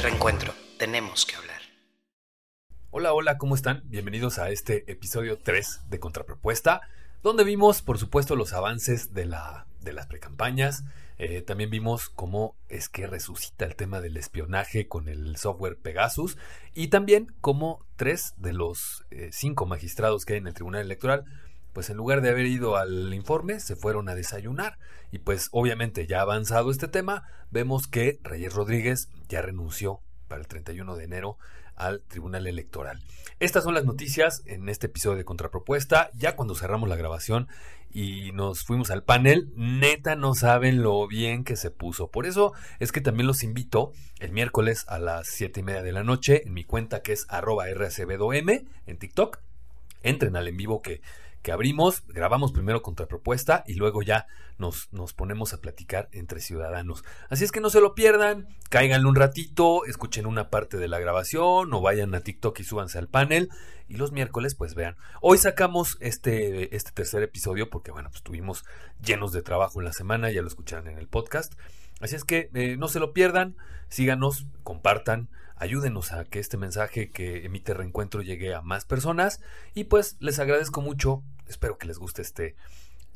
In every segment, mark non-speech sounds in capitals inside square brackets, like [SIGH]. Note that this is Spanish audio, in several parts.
Reencuentro, tenemos que hablar. Hola, hola, ¿cómo están? Bienvenidos a este episodio 3 de Contrapropuesta, donde vimos, por supuesto, los avances de, la, de las precampañas. Eh, también vimos cómo es que resucita el tema del espionaje con el software Pegasus y también cómo tres de los eh, cinco magistrados que hay en el Tribunal Electoral pues en lugar de haber ido al informe, se fueron a desayunar. Y pues obviamente ya avanzado este tema, vemos que Reyes Rodríguez ya renunció para el 31 de enero al Tribunal Electoral. Estas son las noticias en este episodio de Contrapropuesta. Ya cuando cerramos la grabación y nos fuimos al panel, neta no saben lo bien que se puso. Por eso es que también los invito el miércoles a las 7 y media de la noche en mi cuenta que es arroba racbdom en TikTok. Entren al en vivo que que abrimos, grabamos primero contrapropuesta y luego ya nos, nos ponemos a platicar entre ciudadanos. Así es que no se lo pierdan, cáiganle un ratito, escuchen una parte de la grabación o vayan a TikTok y súbanse al panel. Y los miércoles, pues vean. Hoy sacamos este, este tercer episodio porque, bueno, pues estuvimos llenos de trabajo en la semana, ya lo escucharán en el podcast. Así es que eh, no se lo pierdan, síganos, compartan, ayúdenos a que este mensaje que emite Reencuentro llegue a más personas. Y pues les agradezco mucho, espero que les guste este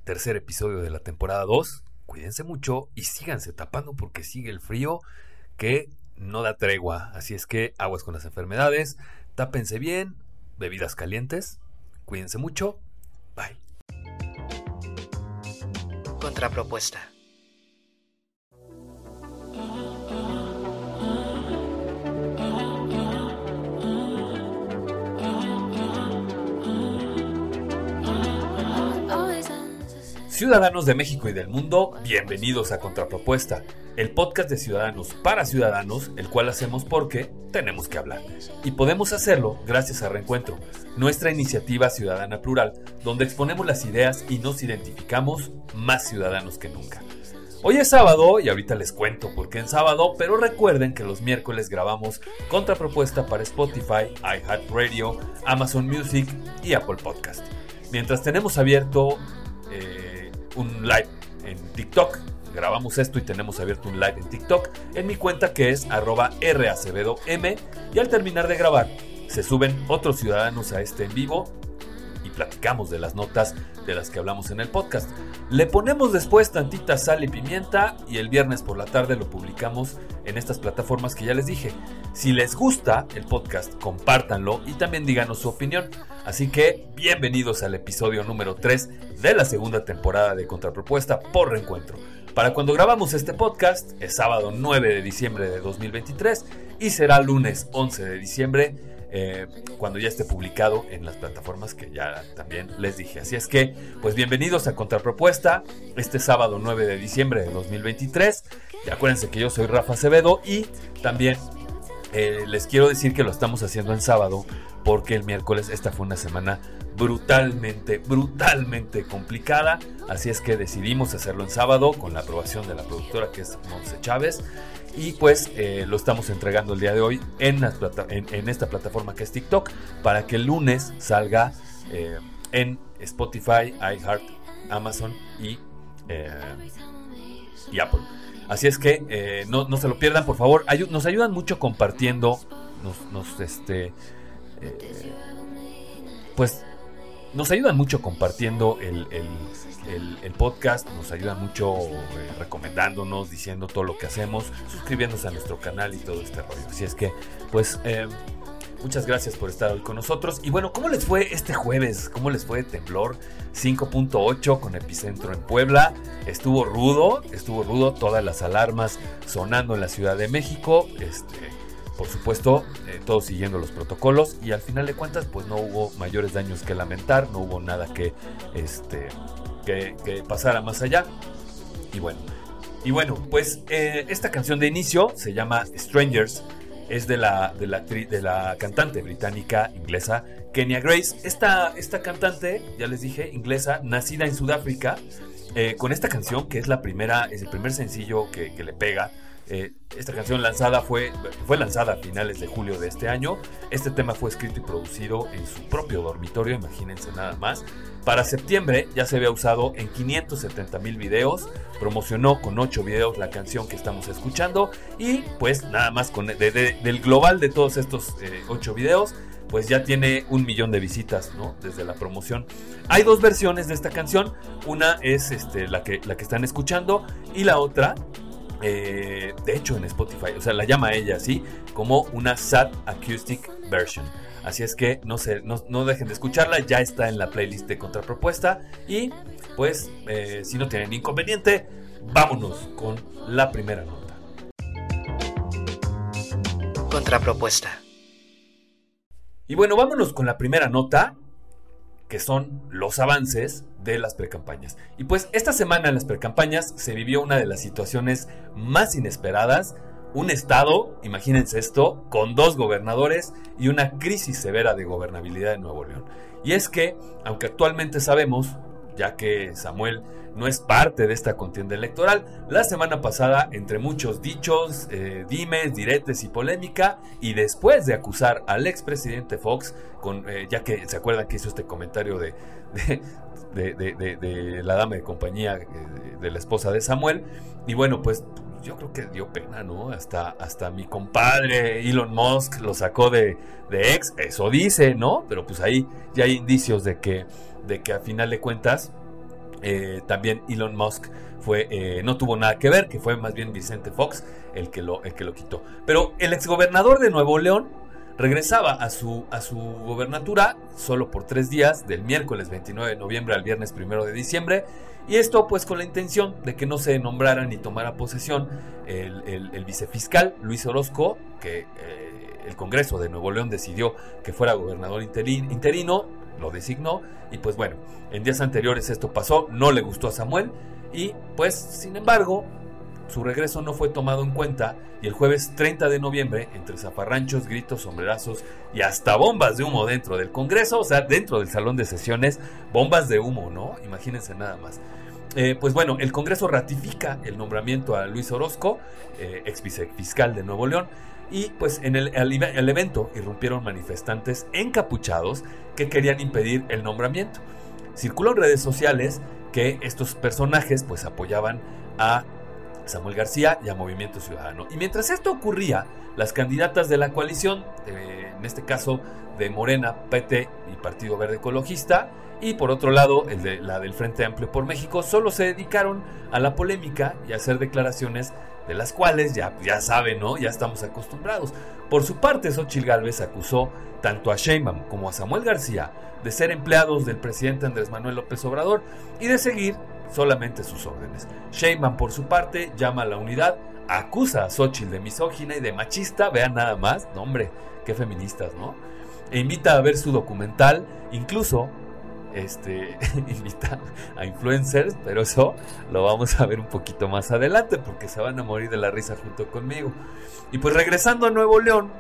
tercer episodio de la temporada 2, cuídense mucho y síganse tapando porque sigue el frío que no da tregua, así es que aguas con las enfermedades, tápense bien, bebidas calientes, cuídense mucho, bye. Contrapropuesta. Ciudadanos de México y del mundo, bienvenidos a Contrapropuesta, el podcast de ciudadanos para ciudadanos, el cual hacemos porque tenemos que hablar. Y podemos hacerlo gracias a Reencuentro, nuestra iniciativa ciudadana plural, donde exponemos las ideas y nos identificamos más ciudadanos que nunca. Hoy es sábado y ahorita les cuento por qué en sábado, pero recuerden que los miércoles grabamos contrapropuesta para Spotify, iHeartRadio, Amazon Music y Apple Podcast. Mientras tenemos abierto eh, un live en TikTok. Grabamos esto y tenemos abierto un live en TikTok en mi cuenta que es arroba racebedom y al terminar de grabar se suben otros ciudadanos a este en vivo platicamos de las notas de las que hablamos en el podcast. Le ponemos después tantita sal y pimienta y el viernes por la tarde lo publicamos en estas plataformas que ya les dije. Si les gusta el podcast, compártanlo y también díganos su opinión. Así que bienvenidos al episodio número 3 de la segunda temporada de Contrapropuesta por Reencuentro. Para cuando grabamos este podcast es sábado 9 de diciembre de 2023 y será lunes 11 de diciembre eh, cuando ya esté publicado en las plataformas que ya también les dije. Así es que, pues bienvenidos a Contrapropuesta, este sábado 9 de diciembre de 2023. Y acuérdense que yo soy Rafa Acevedo y también eh, les quiero decir que lo estamos haciendo en sábado porque el miércoles esta fue una semana brutalmente, brutalmente complicada. Así es que decidimos hacerlo en sábado con la aprobación de la productora que es Monse Chávez. Y pues eh, lo estamos entregando el día de hoy en, esta plataforma que es TikTok para que el lunes salga eh, en Spotify, iHeart, Amazon y, eh, y Apple. Así es que no, no, se lo pierdan, por favor. nos ayudan mucho compartiendo. Nos, este, pues nos ayudan mucho compartiendo el, podcast, nos ayudan mucho eh, recomendándonos, diciendo todo lo que hacemos, suscribiéndose a nuestro canal y todo este rollo. Así es que, pues, eh, muchas gracias por estar hoy con nosotros. Y bueno, ¿cómo les fue este jueves? ¿Cómo les fue temblor 5.8 con epicentro en Puebla? Estuvo rudo, estuvo rudo, todas las alarmas sonando en la Ciudad de México. Este por supuesto, eh, todos siguiendo los protocolos y al final de cuentas, pues no hubo mayores daños que lamentar, no hubo nada que, este, que, pasara más allá. Y bueno, y bueno pues eh, esta canción de inicio se llama Strangers, es de la, de la, cantante británica inglesa Kenya Grace. Esta, esta cantante, ya les dije, inglesa, nacida en Sudáfrica, eh, con esta canción que es la primera, es el primer sencillo que le pega Eh, esta canción lanzada fue, fue lanzada a finales de julio de este año. Este tema fue escrito y producido en su propio dormitorio, imagínense nada más. Para septiembre ya se había usado en 570 mil videos, promocionó con 8 videos la canción que estamos escuchando y pues nada más con, del global de todos estos 8 eh, videos, pues ya tiene un millón de visitas, ¿no? Desde la promoción. Hay dos versiones de esta canción, una es este, la, que, la que están escuchando y la otra eh, de hecho en Spotify, o sea, la llama ella así, como una Sad Acoustic Version. Así es que no, se, no, dejen de escucharla, ya está en la playlist de Contrapropuesta. Y pues, eh, si no tienen inconveniente, vámonos con la primera nota. Contrapropuesta. Y bueno, vámonos con la primera nota que son los avances de las precampañas. Y pues esta semana en las precampañas se vivió una de las situaciones más inesperadas, un estado, imagínense esto, con dos gobernadores y una crisis severa de gobernabilidad en Nuevo León. Y es que, aunque actualmente sabemos, ya que Samuel no es parte de esta contienda electoral. La semana pasada, entre muchos dichos, eh, dimes, diretes y polémica, y después de acusar al expresidente Fox, con, eh, ya que se acuerdan que hizo este comentario de, de, la dama de compañía eh, de la esposa de Samuel, y bueno, pues yo creo que dio pena, ¿no? Hasta, hasta mi compadre Elon Musk lo sacó de, ex, eso dice, ¿no? Pero pues ahí ya hay indicios de que, de que a final de cuentas eh, también Elon Musk fue, eh, no tuvo nada que ver, que fue más bien Vicente Fox el que lo, el que lo quitó. Pero el exgobernador de Nuevo León regresaba a su, a su gobernatura solo por tres días, del miércoles 29 de noviembre al viernes 1 de diciembre, y esto pues con la intención de que no se nombrara ni tomara posesión el, vicefiscal Luis Orozco, que eh, el Congreso de Nuevo León decidió que fuera gobernador interino, lo designó y pues bueno, en días anteriores esto pasó, no le gustó a Samuel y pues sin embargo su regreso no fue tomado en cuenta y el jueves 30 de noviembre, entre zafarranchos, gritos, sombrerazos y hasta bombas de humo dentro del Congreso, o sea, dentro del salón de sesiones, bombas de humo, ¿no? Imagínense nada más. Eh, pues bueno, el Congreso ratifica el nombramiento a Luis Orozco, eh, ex vicefiscal de Nuevo León, y pues en el, evento irrumpieron manifestantes encapuchados que querían impedir el nombramiento. Circuló en redes sociales que estos personajes pues apoyaban a Samuel García y a Movimiento Ciudadano. Y mientras esto ocurría, las candidatas de la coalición, en este caso de Morena, PT y Partido Verde Ecologista, y por otro lado, el de, la del Frente Amplio por México, solo se dedicaron a la polémica y a hacer declaraciones de las cuales ya, ya saben, ¿no? Ya estamos acostumbrados. Por su parte, Xochitl Gálvez acusó tanto a Sheinbaum como a Samuel García de ser empleados del presidente Andrés Manuel López Obrador y de seguir solamente sus órdenes. Sheinbaum, por su parte, llama a la unidad, acusa a Xochitl de misógina y de machista, vean nada más, no hombre, qué feministas, ¿no? E invita a ver su documental, incluso este, [LAUGHS] invita a influencers, pero eso lo vamos a ver un poquito más adelante porque se van a morir de la risa junto conmigo. Y pues regresando a Nuevo León,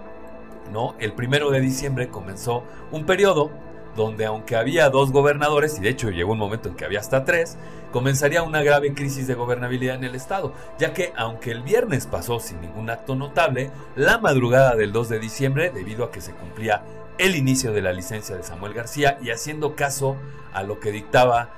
¿no? El primero de diciembre comenzó un periodo donde aunque había dos gobernadores, y de hecho llegó un momento en que había hasta tres, comenzaría una grave crisis de gobernabilidad en el Estado, ya que aunque el viernes pasó sin ningún acto notable, la madrugada del 2 de diciembre, debido a que se cumplía el inicio de la licencia de Samuel García y haciendo caso a lo que dictaba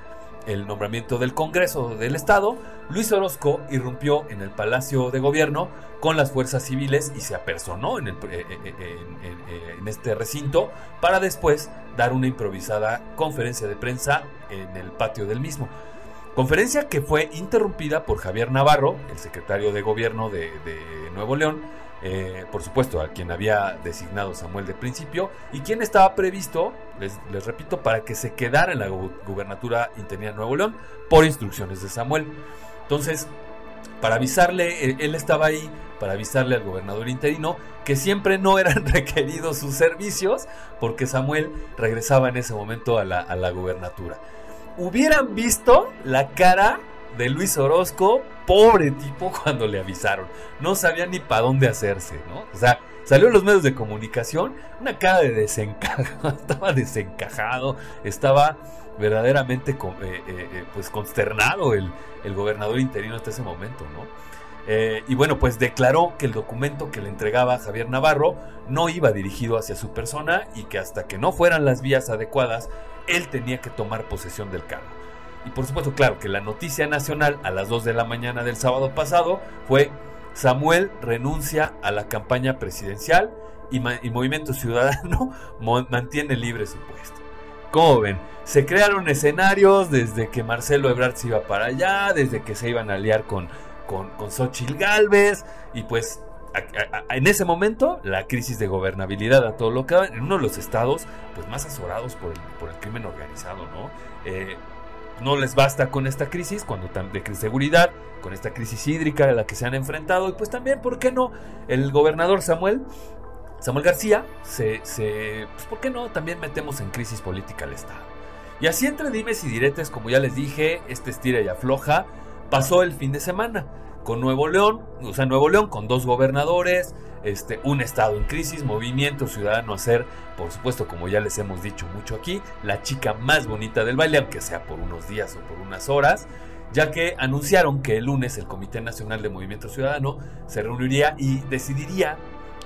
el nombramiento del Congreso del Estado, Luis Orozco irrumpió en el Palacio de Gobierno con las fuerzas civiles y se apersonó en, eh, eh, eh, en, este recinto para después dar una improvisada conferencia de prensa en el patio del mismo. Conferencia que fue interrumpida por Javier Navarro, el secretario de Gobierno de, Nuevo León, por supuesto, a quien había designado Samuel de principio, y quien estaba previsto, les, repito, para que se quedara en la gubernatura interna de Nuevo León por instrucciones de Samuel. Entonces, para avisarle, él estaba ahí para avisarle al gobernador interino que siempre no eran [LAUGHS] requeridos sus servicios porque Samuel regresaba en ese momento a la, a la gubernatura. Hubieran visto la cara de Luis Orozco, pobre tipo, [LAUGHS] cuando le avisaron. No sabía ni para dónde hacerse, ¿no? O sea, salió en los medios de comunicación, una cara de desencajo, [LAUGHS] estaba desencajado, estaba verdaderamente eh, eh, eh, pues consternado el, el, gobernador interino hasta ese momento, ¿no? Y bueno, pues declaró que el documento que le entregaba Javier Navarro no iba dirigido hacia su persona y que hasta que no fueran las vías adecuadas, él tenía que tomar posesión del cargo. Y por supuesto, claro, que la noticia nacional a las 2 de la mañana del sábado pasado fue Samuel renuncia a la campaña presidencial y, Movimiento Ciudadano [LAUGHS] mantiene libre su puesto. ¿Cómo ven? Se crearon escenarios desde que Marcelo Ebrard se iba para allá, desde que se iban a aliar con, con, con Xochitl Galvez, y pues en ese momento la crisis de gobernabilidad a todo lo que en uno de los estados pues más azorados por el, por el crimen organizado, ¿no? Eh, no les basta con esta crisis, cuando de seguridad, con esta crisis hídrica a la que se han enfrentado, y pues también, ¿por qué no? El gobernador Samuel, Samuel García, se, se pues, ¿por qué no? También metemos en crisis política al Estado. Y así entre dimes y diretes, como ya les dije, este estira y afloja, pasó el fin de semana con Nuevo León, o sea, Nuevo León con dos gobernadores, este, un estado en crisis, movimiento ciudadano a ser, por supuesto, como ya les hemos dicho mucho aquí, la chica más bonita del baile, aunque sea por unos días o por unas horas, ya que anunciaron que el lunes el Comité Nacional de Movimiento Ciudadano se reuniría y decidiría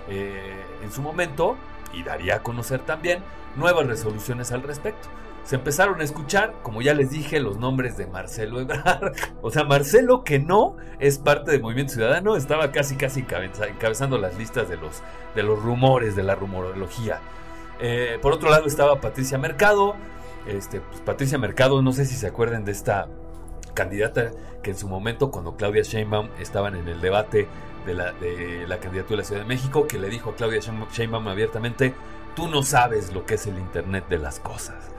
eh, en su momento y daría a conocer también nuevas resoluciones al respecto se empezaron a escuchar, como ya les dije, los nombres de Marcelo Ebrard. [LAUGHS] O sea, Marcelo, que no es parte del Movimiento Ciudadano, estaba casi, casi encabezando las listas de los, de los rumores, de la rumorología. Eh, por otro lado estaba Patricia Mercado. Este, pues, Patricia Mercado, no sé si se acuerdan de esta candidata que en su momento, cuando Claudia Sheinbaum estaban en el debate de la, de la candidatura de la Ciudad de México, que le dijo a Claudia Sheinbaum abiertamente, tú no sabes lo que es el Internet de las cosas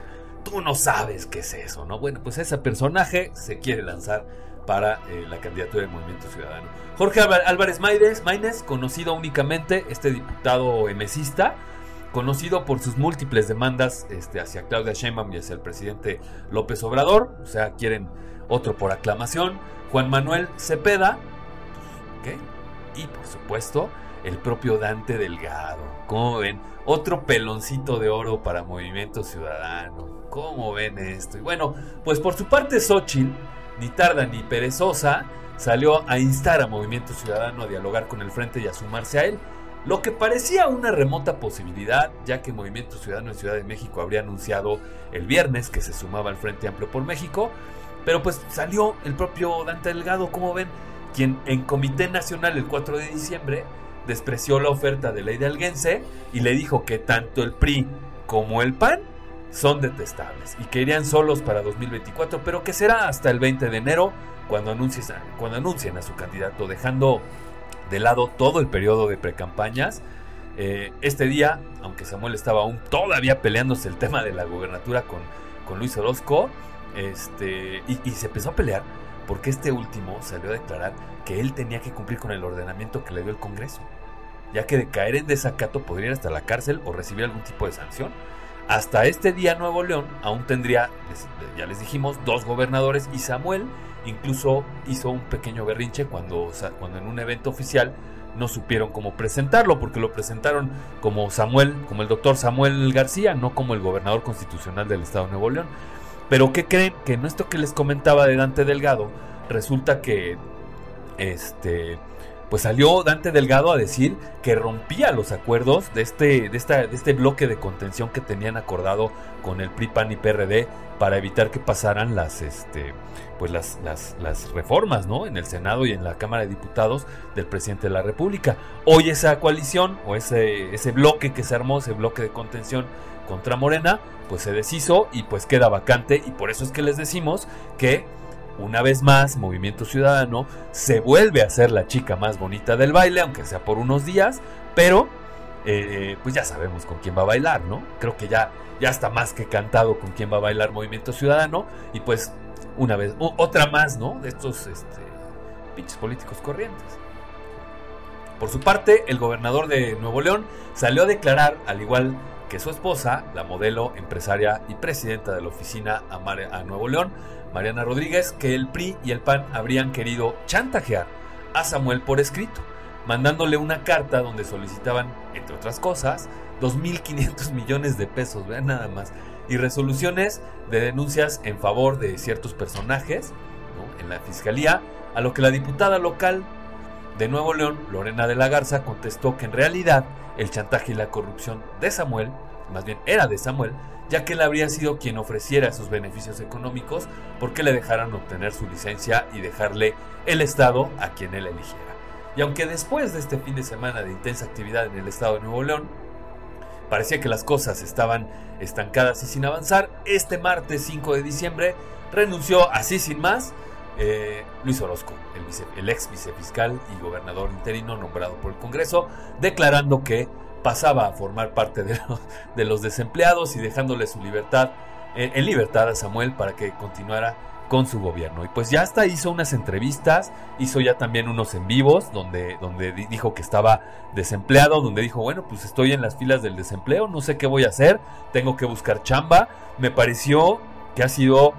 tú no sabes qué es eso, ¿no? Bueno, pues ese personaje se quiere lanzar para eh, la candidatura del Movimiento Ciudadano. Jorge Álvarez Maínez, conocido únicamente, este diputado emesista, conocido por sus múltiples demandas este, hacia Claudia Sheinbaum y hacia el presidente López Obrador, o sea, quieren otro por aclamación. Juan Manuel Cepeda, ¿qué? Y por supuesto, el propio Dante Delgado. ¿Cómo ven? Otro peloncito de oro para Movimiento Ciudadano. ¿Cómo ven esto? Y bueno, pues por su parte Xochitl, ni tarda ni perezosa, salió a instar a Movimiento Ciudadano a dialogar con el frente y a sumarse a él. Lo que parecía una remota posibilidad, ya que Movimiento Ciudadano en Ciudad de México habría anunciado el viernes que se sumaba al Frente Amplio por México, pero pues salió el propio Dante Delgado, como ven, quien en Comité Nacional el 4 de diciembre despreció la oferta de ley de Alguense y le dijo que tanto el PRI como el PAN son detestables y que irían solos para 2024, pero que será hasta el 20 de enero cuando, cuando anuncien a su candidato, dejando de lado todo el periodo de precampañas. Eh, este día, aunque Samuel estaba aún todavía peleándose el tema de la gobernatura con, con Luis Orozco, este, y, y se empezó a pelear porque este último salió a declarar que él tenía que cumplir con el ordenamiento que le dio el Congreso, ya que de caer en desacato podría ir hasta la cárcel o recibir algún tipo de sanción. Hasta este día Nuevo León aún tendría, ya les dijimos, dos gobernadores y Samuel incluso hizo un pequeño berrinche cuando, cuando en un evento oficial no supieron cómo presentarlo, porque lo presentaron como Samuel, como el doctor Samuel García, no como el gobernador constitucional del estado de Nuevo León. Pero ¿qué creen? Que en esto que les comentaba de Dante Delgado, resulta que este pues salió Dante Delgado a decir que rompía los acuerdos de este, de esta, de este bloque de contención que tenían acordado con el PRI, PAN y PRD para evitar que pasaran las, este, pues las, las, reformas ¿no? en el Senado y en la Cámara de Diputados del presidente de la República. Hoy esa coalición o ese, ese bloque que se armó, ese bloque de contención contra Morena, pues se deshizo y pues queda vacante y por eso es que les decimos que una vez más, Movimiento Ciudadano se vuelve a ser la chica más bonita del baile, aunque sea por unos días, pero eh, pues ya sabemos con quién va a bailar, ¿no? Creo que ya, ya está más que cantado con quién va a bailar Movimiento Ciudadano y pues una vez, otra más, ¿no? De estos este, pinches políticos corrientes. Por su parte, el gobernador de Nuevo León salió a declarar, al igual que su esposa, la modelo, empresaria y presidenta de la oficina a Nuevo León, Mariana Rodríguez, que el PRI y el PAN habrían querido chantajear a Samuel por escrito, mandándole una carta donde solicitaban, entre otras cosas, 2.500 [LAUGHS] millones de pesos, vean nada más, y resoluciones de denuncias en favor de ciertos personajes en la fiscalía, a lo que la diputada local de Nuevo León, Lorena de la Garza, contestó que en realidad el chantaje y la corrupción de Samuel, más bien era de Samuel, ya que él habría sido quien ofreciera esos beneficios económicos porque le dejaran obtener su licencia y dejarle el Estado a quien él eligiera. Y aunque después de este fin de semana de intensa actividad en el Estado de Nuevo León, parecía que las cosas estaban estancadas y sin avanzar, este martes 5 de diciembre renunció así sin más eh, Luis Orozco, el, el ex vicefiscal y gobernador interino nombrado por el Congreso, declarando que pasaba a formar parte de los, de los desempleados y dejándole su libertad, en, en, libertad a Samuel para que continuara con su gobierno. Y pues ya hasta hizo unas entrevistas, hizo ya también unos en vivos donde, donde dijo que estaba desempleado, donde dijo, bueno, pues estoy en las filas del desempleo, no sé qué voy a hacer, tengo que buscar chamba. Me pareció que ha sido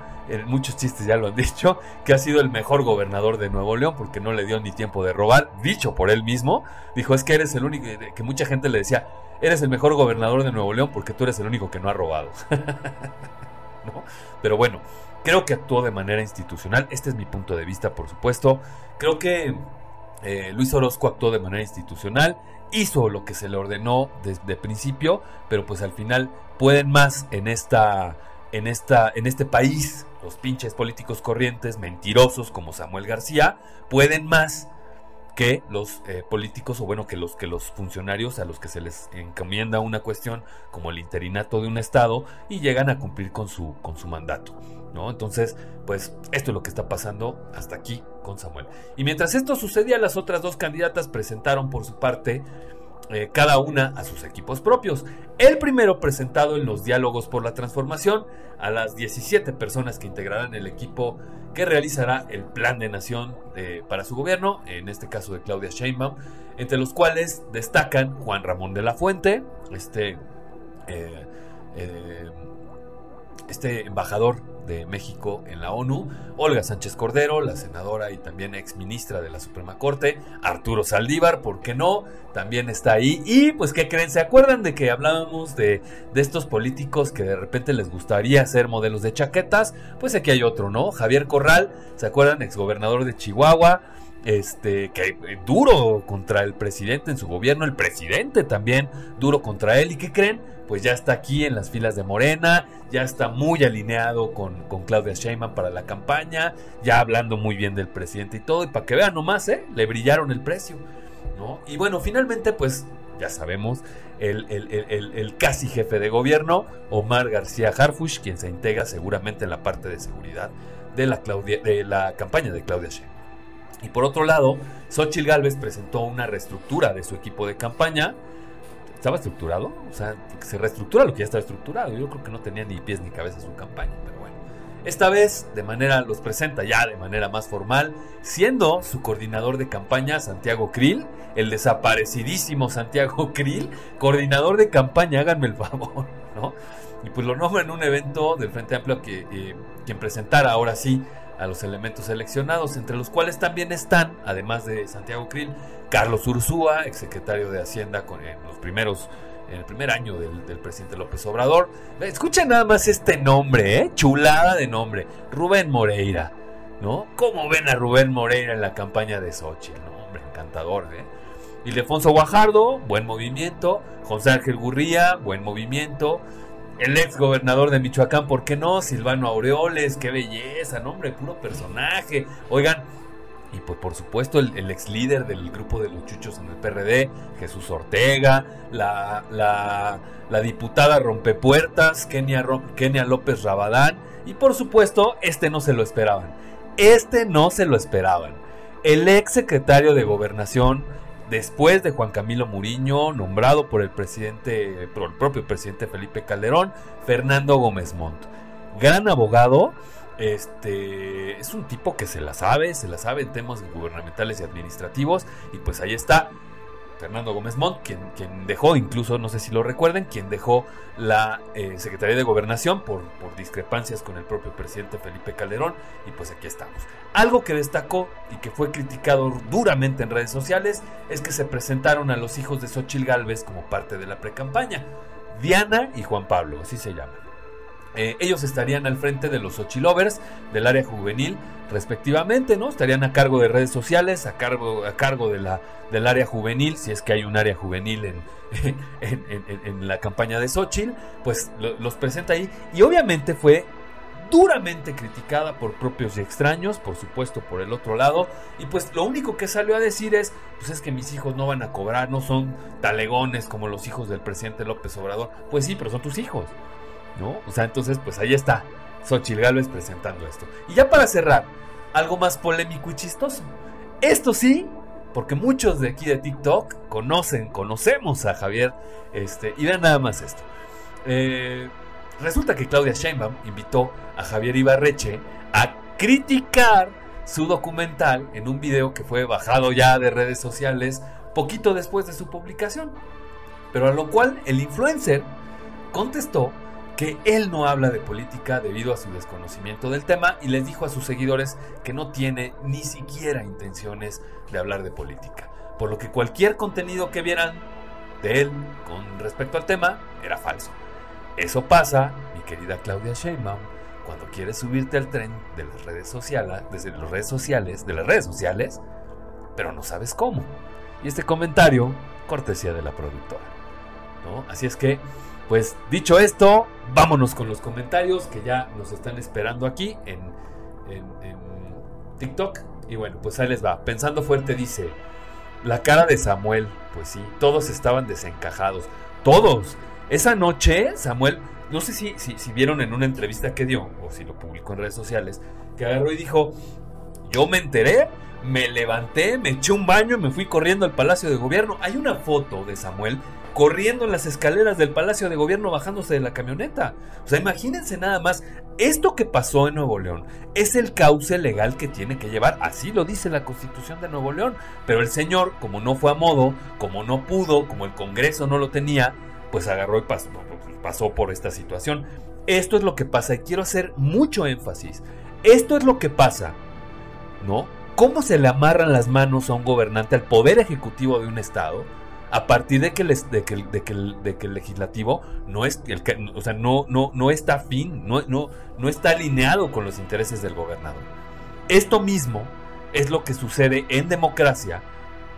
muchos chistes ya lo han [LAUGHS] dicho, que ha sido el mejor gobernador de Nuevo León porque no le dio ni tiempo de robar, dicho por él mismo, dijo es que eres el único, que mucha gente le decía, eres el mejor gobernador de Nuevo León porque tú eres el único que no ha robado. [LAUGHS] Pero bueno, creo que actuó de manera institucional, este es mi punto de vista por supuesto, creo que eh, Luis Orozco actuó de manera institucional, hizo lo que se le ordenó desde el principio, pero pues al final pueden más en esta en, esta, en este país, los pinches políticos corrientes, mentirosos como Samuel García, pueden más que los eh, políticos o bueno que los que los funcionarios a los que se les encomienda una cuestión como el interinato de un estado y llegan a cumplir con su con su mandato no entonces pues esto es lo que está pasando hasta aquí con Samuel. Y mientras esto sucedía las otras dos candidatas presentaron por su parte eh, cada una a sus equipos propios. El primero presentado en los diálogos por la transformación a las 17 personas que integrarán el equipo que realizará el plan de nación eh, para su gobierno, en este caso de Claudia Sheinbaum, entre los cuales destacan Juan Ramón de la Fuente, este, eh, este embajador de México en la ONU, Olga Sánchez Cordero, la senadora y también ex ministra de la Suprema Corte, Arturo Saldívar, ¿por qué no? También está ahí. Y pues, ¿qué creen? ¿Se acuerdan de que hablábamos de, de estos políticos que de repente les gustaría ser modelos de chaquetas? Pues aquí hay otro, ¿no? Javier Corral, ¿se acuerdan? Exgobernador de Chihuahua este, que eh, duro contra el presidente en su gobierno, el presidente también duro contra él. ¿Y qué creen? Pues ya está aquí en las filas de Morena, ya está muy alineado con, con Claudia Sheinbaum para la campaña, ya hablando muy bien del presidente y todo. Y para que vean nomás, ¿eh? Le brillaron el precio. Y bueno, finalmente, pues ya sabemos, el, el, casi jefe de gobierno, Omar García Harfush, quien se integra seguramente en la parte de seguridad de la, Claudia, de la campaña de Claudia Sheinbaum. Y por otro lado, Xochitl Galvez presentó una reestructura de su equipo de campaña. ¿Estaba estructurado? O sea, se reestructura lo que ya estaba estructurado. Yo creo que no tenía ni pies ni cabeza su campaña, pero bueno. Esta vez, de manera, los presenta ya de manera más formal, siendo su coordinador de campaña Santiago Krill, el desaparecidísimo Santiago [LAUGHS] Krill, coordinador de campaña, háganme el favor, ¿no? Y pues lo nombra en un evento del Frente Amplio que eh, quien presentara ahora sí a los elementos seleccionados, entre los cuales también están, además de Santiago Krill, Carlos Ursúa, exsecretario de Hacienda con, en los primeros en el primer año del, presidente López Obrador. Escuchen nada más este nombre, ¿eh? chulada de nombre, Rubén Moreira, ¿no? ¿Cómo ven a Rubén Moreira en la campaña de Xochitl? ¿no? Hombre, encantador, ¿eh? Ildefonso Guajardo, buen movimiento. José Ángel Gurría, buen movimiento el ex gobernador de Michoacán, ¿por qué no? Silvano Aureoles, qué belleza, nombre, puro personaje. Oigan, y pues por supuesto el, ex líder del grupo de los chuchos en el PRD, Jesús Ortega, la, la, la diputada Rompepuertas, Kenia, Kenia López Rabadán, y por supuesto, este no se lo esperaban. Este no se lo esperaban. El ex secretario de Gobernación, después de Juan Camilo Muriño, nombrado por el presidente, por el propio presidente Felipe Calderón, Fernando Gómez Montt. Gran abogado, este es un tipo que se la sabe, se la sabe en temas gubernamentales y administrativos, y pues ahí está Fernando Gómez Montt, quien, quien dejó, incluso, no sé si lo recuerden, quien dejó la eh, Secretaría de Gobernación por, por discrepancias con el propio presidente Felipe Calderón, y pues aquí estamos. Algo que destacó y que fue criticado duramente en redes sociales es que se presentaron a los hijos de Xochil Gálvez como parte de la precampaña, Diana y Juan Pablo, así se llaman. Eh, ellos estarían al frente de los Ochilovers del área juvenil, respectivamente, ¿no? Estarían a cargo de redes sociales, a cargo, a cargo de la, del área juvenil, si es que hay un área juvenil en, [LAUGHS] en, la campaña de Xochitl, pues los presenta ahí. Y obviamente fue duramente criticada por propios y extraños, por supuesto por el otro lado, y pues lo único que salió a decir es, pues es que mis hijos no van a cobrar, no son talegones como los hijos del presidente López Obrador, pues sí, pero son tus hijos, ¿no? O sea, entonces pues ahí está Xochitl Gálvez presentando esto. Y ya para cerrar, algo más polémico y chistoso. Esto sí, porque muchos de aquí de TikTok conocen, conocemos a Javier, este, y vean nada más esto. Eh, resulta que Claudia Sheinbaum invitó a Javier Ibarreche a criticar su documental en un video que fue bajado ya de redes sociales poquito después de su publicación. Pero a lo cual el influencer contestó que él no habla de política debido a su desconocimiento del tema y les dijo a sus seguidores que no tiene ni siquiera intenciones de hablar de política. Por lo que cualquier contenido que vieran de él con respecto al tema era falso. Eso pasa, mi querida Claudia Sheinbaum, cuando quieres subirte al tren de las redes sociales, desde las redes sociales, de las redes sociales, pero no sabes cómo. Y este comentario, cortesía de la productora. Así es que pues dicho esto, vámonos con los comentarios que ya nos están esperando aquí en, TikTok. Y bueno, pues ahí les va. Pensando fuerte dice, la cara de Samuel, pues sí, todos estaban desencajados. Todos. Esa noche, Samuel, no sé si, si, vieron en una entrevista que dio, o si lo publicó en redes sociales, que agarró y dijo, yo me enteré, me levanté, me eché un baño y me fui corriendo al Palacio de Gobierno. Hay una foto de Samuel corriendo en las escaleras del Palacio de Gobierno bajándose de la camioneta. O sea, imagínense nada más, esto que pasó en Nuevo León es el cauce legal que tiene que llevar, así lo dice la Constitución de Nuevo León, pero el señor, como no fue a modo, como no pudo, como el Congreso no lo tenía, pues agarró y pasó, pasó por esta situación. Esto es lo que pasa y quiero hacer mucho énfasis. Esto es lo que pasa, ¿no? ¿Cómo se le amarran las manos a un gobernante, al poder ejecutivo de un estado? a partir de que, que, el legislativo no, es, o sea, no, está no, no, no está alineado con los intereses del gobernador. Esto mismo es lo que sucede en democracia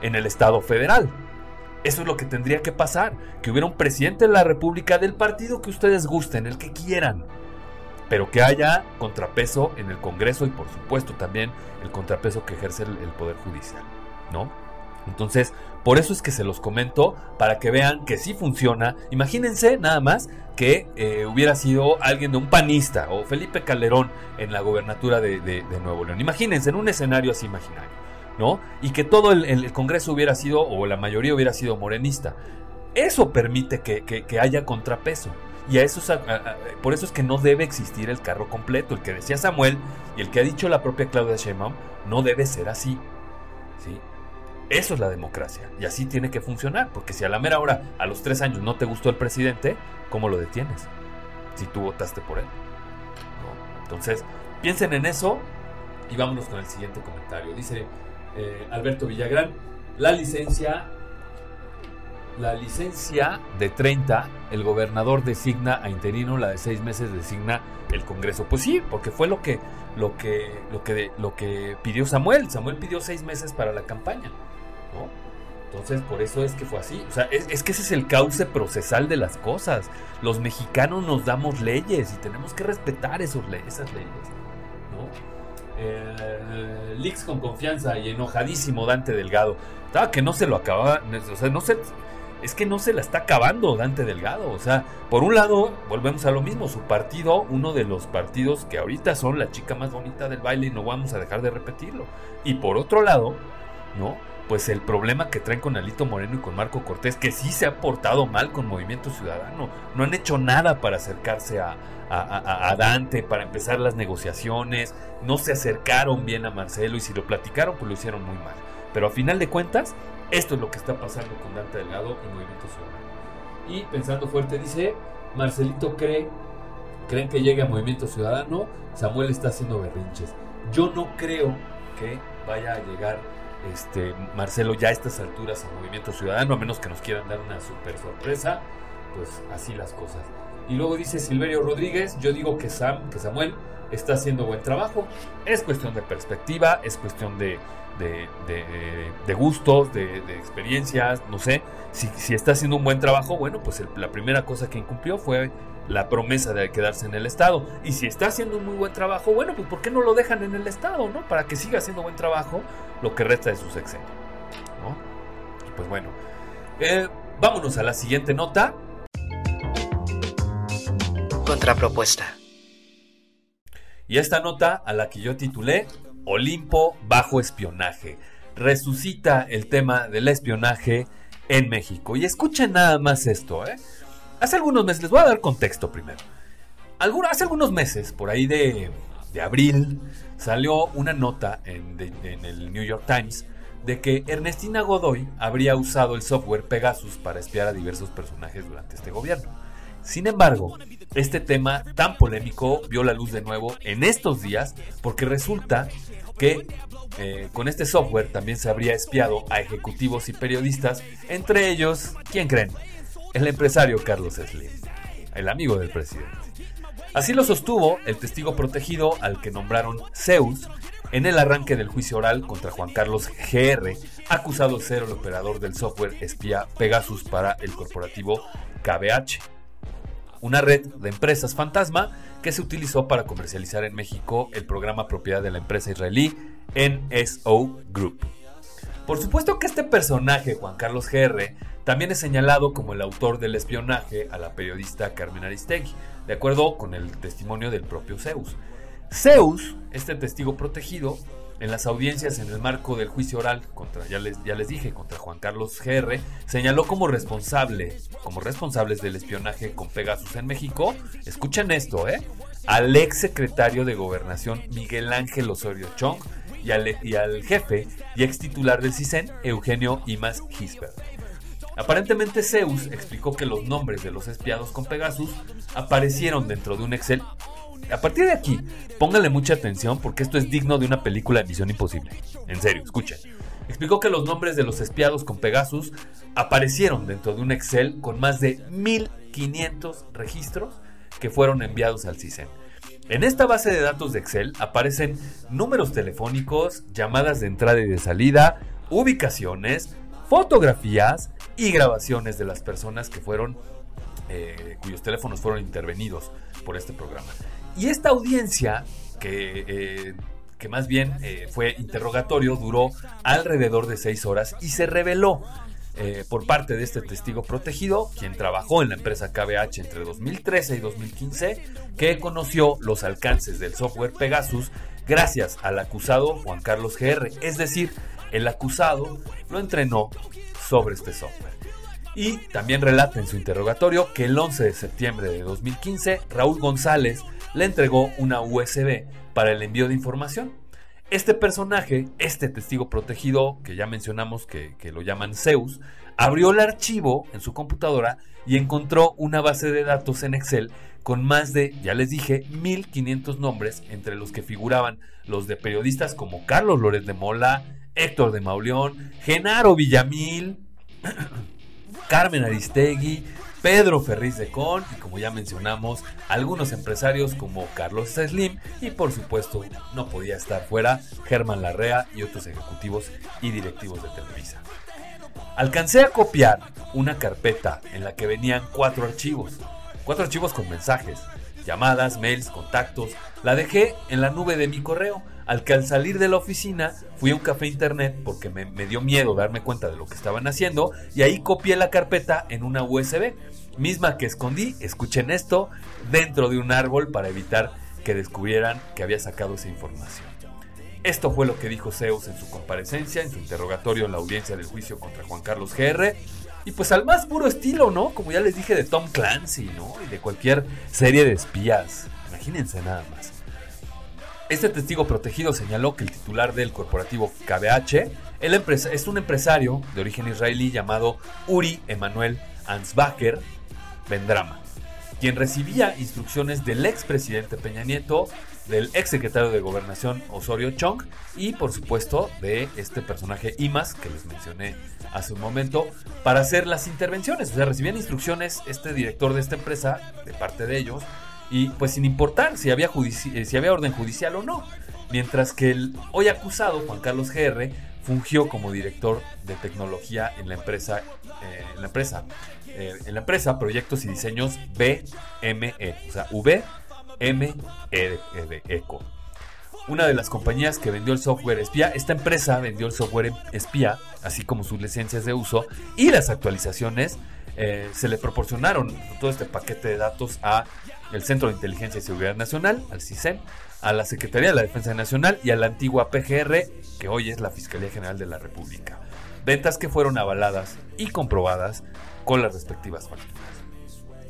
en el Estado federal. Eso es lo que tendría que pasar, que hubiera un presidente de la República del partido que ustedes gusten, el que quieran, pero que haya contrapeso en el Congreso y por supuesto también el contrapeso que ejerce el, Poder Judicial, ¿no? Entonces, por eso es que se los comento, para que vean que sí funciona. Imagínense nada más que eh, hubiera sido alguien de un panista o Felipe Calderón en la gobernatura de, Nuevo León. Imagínense en un escenario así imaginario, ¿no? Y que todo el, Congreso hubiera sido, o la mayoría hubiera sido morenista. Eso permite que, haya contrapeso. Y a eso por eso es que no debe existir el carro completo. El que decía Samuel y el que ha dicho la propia Claudia Sheinbaum no debe ser así. ¿sí? Eso es la democracia. Y así tiene que funcionar. Porque si a la mera hora, a los tres años, no te gustó el presidente, ¿cómo lo detienes? Si tú votaste por él. Entonces, piensen en eso y vámonos con el siguiente comentario. Dice eh, Alberto Villagrán, la licencia, la licencia de 30, el gobernador designa a interino, la de seis meses designa el Congreso. Pues sí, porque fue lo que, lo que, lo que, lo que pidió Samuel. Samuel pidió seis meses para la campaña. Entonces, por eso es que fue así. O sea, es, que ese es el cauce procesal de las cosas. Los mexicanos nos damos leyes y tenemos que respetar esas leyes. Eh, Lix con confianza y enojadísimo Dante Delgado. Estaba que no se lo acababa. O sea, no se. Es que no se la está acabando Dante Delgado. O sea, por un lado, volvemos a lo mismo. Su partido, uno de los partidos que ahorita son la chica más bonita del baile y no vamos a dejar de repetirlo. Y por otro lado, ¿no? pues el problema que traen con Alito Moreno y con Marco Cortés, que sí se ha portado mal con Movimiento Ciudadano, no han hecho nada para acercarse a, Dante, para empezar las negociaciones, no se acercaron bien a Marcelo y si lo platicaron, pues lo hicieron muy mal. Pero a final de cuentas, esto es lo que está pasando con Dante Delgado y Movimiento Ciudadano. Y pensando fuerte, dice, Marcelito cree, creen que llegue a Movimiento Ciudadano, Samuel está haciendo berrinches. Yo no creo que vaya a llegar este, Marcelo ya a estas alturas a Movimiento Ciudadano, a menos que nos quieran dar una super sorpresa, pues así las cosas. Y luego dice Silverio Rodríguez, yo digo que Sam, que Samuel está haciendo buen trabajo. Es cuestión de perspectiva, es cuestión de, gustos, de, experiencias, no sé. Si, si, está haciendo un buen trabajo, bueno, pues la primera cosa que incumplió fue la promesa de quedarse en el Estado. Y si está haciendo un muy buen trabajo, bueno, pues ¿por qué no lo dejan en el Estado, no? Para que siga haciendo buen trabajo lo que resta de su sexenio, ¿no? pues bueno, eh, vámonos a la siguiente nota. Contrapropuesta. Y esta nota a la que yo titulé Olimpo bajo espionaje. Resucita el tema del espionaje en México. Y escuchen nada más esto, ¿eh? Hace algunos meses, les voy a dar contexto primero. hace algunos meses, por ahí de, abril, salió una nota en, en, el New York Times de que Ernestina Godoy habría usado el software Pegasus para espiar a diversos personajes durante este gobierno. Sin embargo, este tema tan polémico vio la luz de nuevo en estos días porque resulta que eh, con este software también se habría espiado a ejecutivos y periodistas, entre ellos, ¿quién creen? El empresario Carlos Slim, el amigo del presidente. Así lo sostuvo el testigo protegido al que nombraron Zeus en el arranque del juicio oral contra Juan Carlos GR, acusado de ser el operador del software espía Pegasus para el corporativo KBH, una red de empresas fantasma que se utilizó para comercializar en México el programa propiedad de la empresa israelí NSO Group. Por supuesto que este personaje, Juan Carlos GR, también es señalado como el autor del espionaje a la periodista Carmen Aristegui, de acuerdo con el testimonio del propio Zeus. Zeus, este testigo protegido, en las audiencias en el marco del juicio oral contra, ya les, ya les dije, contra Juan Carlos GR, señaló como responsable, como responsables del espionaje con Pegasus en México, escuchen esto, ¿eh? Al ex secretario de Gobernación Miguel Ángel Osorio Chong y al, jefe y ex titular del CISEN, Eugenio Imas Gisbert. Aparentemente Zeus explicó que los nombres de los espiados con Pegasus aparecieron dentro de un Excel a partir de aquí, pónganle mucha atención porque esto es digno de una película de Misión Imposible. En serio, escuchen. Explicó que los nombres de los espiados con Pegasus aparecieron dentro de un Excel con más de 1500 registros que fueron enviados al CISEN. En esta base de datos de Excel aparecen números telefónicos, llamadas de entrada y de salida, ubicaciones, fotografías y grabaciones de las personas que fueron, eh, cuyos teléfonos fueron intervenidos por este programa. Y esta audiencia, que, eh, que más bien eh, fue interrogatorio, duró alrededor de seis horas y se reveló por parte de este testigo protegido, quien trabajó en la empresa KBH entre 2013 y 2015, que conoció los alcances del software Pegasus gracias al acusado Juan Carlos GR. Es decir, el acusado lo entrenó sobre este software. Y también relata en su interrogatorio que el 11 de septiembre de 2015 Raúl González le entregó una USB para el envío de información. Este personaje, este testigo protegido que ya mencionamos que, lo llaman Zeus, abrió el archivo en su computadora y encontró una base de datos en Excel con más de, ya les dije, 1500 nombres, entre los que figuraban los de periodistas como Carlos Loret de Mola, Héctor de Mauleón, Genaro Villamil, [CLEARS THROAT] Carmen Aristegui, Pedro Ferriz de Con y como ya mencionamos, algunos empresarios como Carlos Slim y por supuesto no podía estar fuera Germán Larrea y otros ejecutivos y directivos de Televisa. Alcancé a copiar una carpeta en la que venían cuatro archivos, cuatro archivos con mensajes, llamadas, mails, contactos. La dejé en la nube de mi correo al que al salir de la oficina fui a un café internet porque me, dio miedo darme cuenta de lo que estaban haciendo y ahí copié la carpeta en una USB, misma que escondí, escuchen esto, dentro de un árbol para evitar que descubrieran que había sacado esa información. Esto fue lo que dijo Zeus en su comparecencia, en su interrogatorio en la audiencia del juicio contra Juan Carlos GR. Y pues al más puro estilo, ¿no? Como ya les dije de Tom Clancy, ¿no? Y de cualquier serie de espías. Imagínense nada más. Este testigo protegido señaló que el titular del corporativo KBH es un empresario de origen israelí llamado Uri Emanuel Ansbacher Bendrama, quien recibía instrucciones del expresidente Peña Nieto del ex secretario de Gobernación Osorio Chong y por supuesto de este personaje Imas que les mencioné hace un momento para hacer las intervenciones. O sea, recibían instrucciones este director de esta empresa de parte de ellos y pues sin importar si había, eh, si había orden judicial o no. Mientras que el hoy acusado, Juan Carlos GR, fungió como director de tecnología en la empresa, eh, en la empresa, eh, en la empresa Proyectos y Diseños BME, o sea, VME de ECO. Una de las compañías que vendió el software espía, esta empresa vendió el software espía, así como sus licencias de uso y las actualizaciones, se le proporcionaron todo este paquete de datos a el Centro de Inteligencia y Seguridad Nacional, al CISEN, a la Secretaría de la Defensa Nacional y a la antigua PGR, que hoy es la Fiscalía General de la República. Ventas que fueron avaladas y comprobadas con las respectivas facturas.